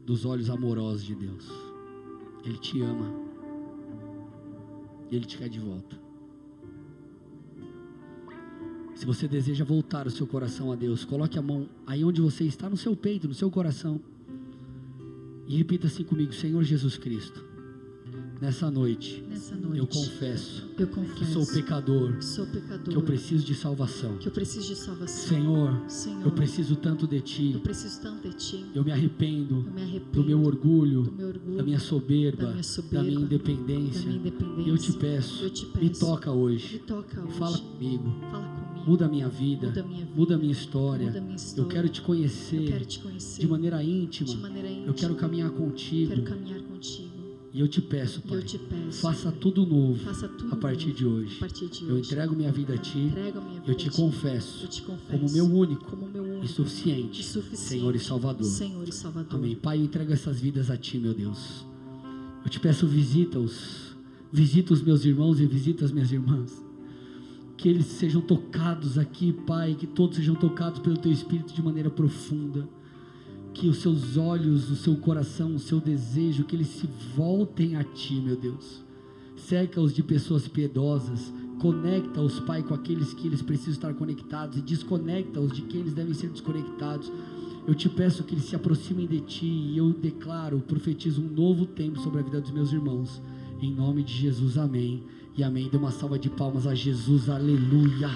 dos olhos amorosos de Deus. Ele te ama. E Ele te quer de volta. Se você deseja voltar o seu coração a Deus, coloque a mão aí onde você está, no seu peito, no seu coração. E repita assim comigo, Senhor Jesus Cristo. Nessa noite, Nessa noite eu, confesso eu confesso que sou pecador, que sou pecador, que eu preciso de salvação. que eu preciso de salvação. Senhor, Senhor, eu preciso tanto de Ti. eu preciso tanto de Ti. Eu me arrependo Eu me arrependo do meu orgulho, do meu orgulho, da minha soberba, da minha soberba, da minha da independência. minha independência. E eu te peço, Eu te me peço, toca hoje. Me toca hoje. Fala comigo, Fala comigo. Muda a minha vida, Muda a minha vida. muda a minha história. Muda a minha história. Eu quero te Eu conhecer quero te conhecer de maneira íntima. de maneira íntima. Eu quero caminhar contigo. Quero caminhar contigo. E eu te peço, Pai, eu te peço. faça tudo novo Faça tudo a partir novo de hoje. A partir de Eu hoje. entrego minha vida a Ti. Minha Eu te confesso Eu te confesso. como meu único como meu único e suficiente, e suficiente Senhor e Salvador. Senhor e Salvador. Amém. Pai, eu entrego essas vidas a Ti, meu Deus. Eu te peço, visita-os. Visita os meus irmãos e visita as minhas irmãs. Que eles sejam tocados aqui, Pai. Que todos sejam tocados pelo Teu Espírito de maneira profunda. Que os seus olhos, o seu coração, o seu desejo, que eles se voltem a Ti, meu Deus. Cerca-os de pessoas piedosas. Conecta-os, Pai, com aqueles que eles precisam estar conectados. E desconecta-os de quem eles devem ser desconectados. Eu te peço que eles se aproximem de Ti. E eu declaro, profetizo um novo tempo sobre a vida dos meus irmãos. Em nome de Jesus, amém. E amém. Dê uma salva de palmas a Jesus, aleluia.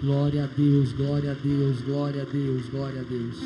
Glória a Deus, glória a Deus, glória a Deus, glória a Deus.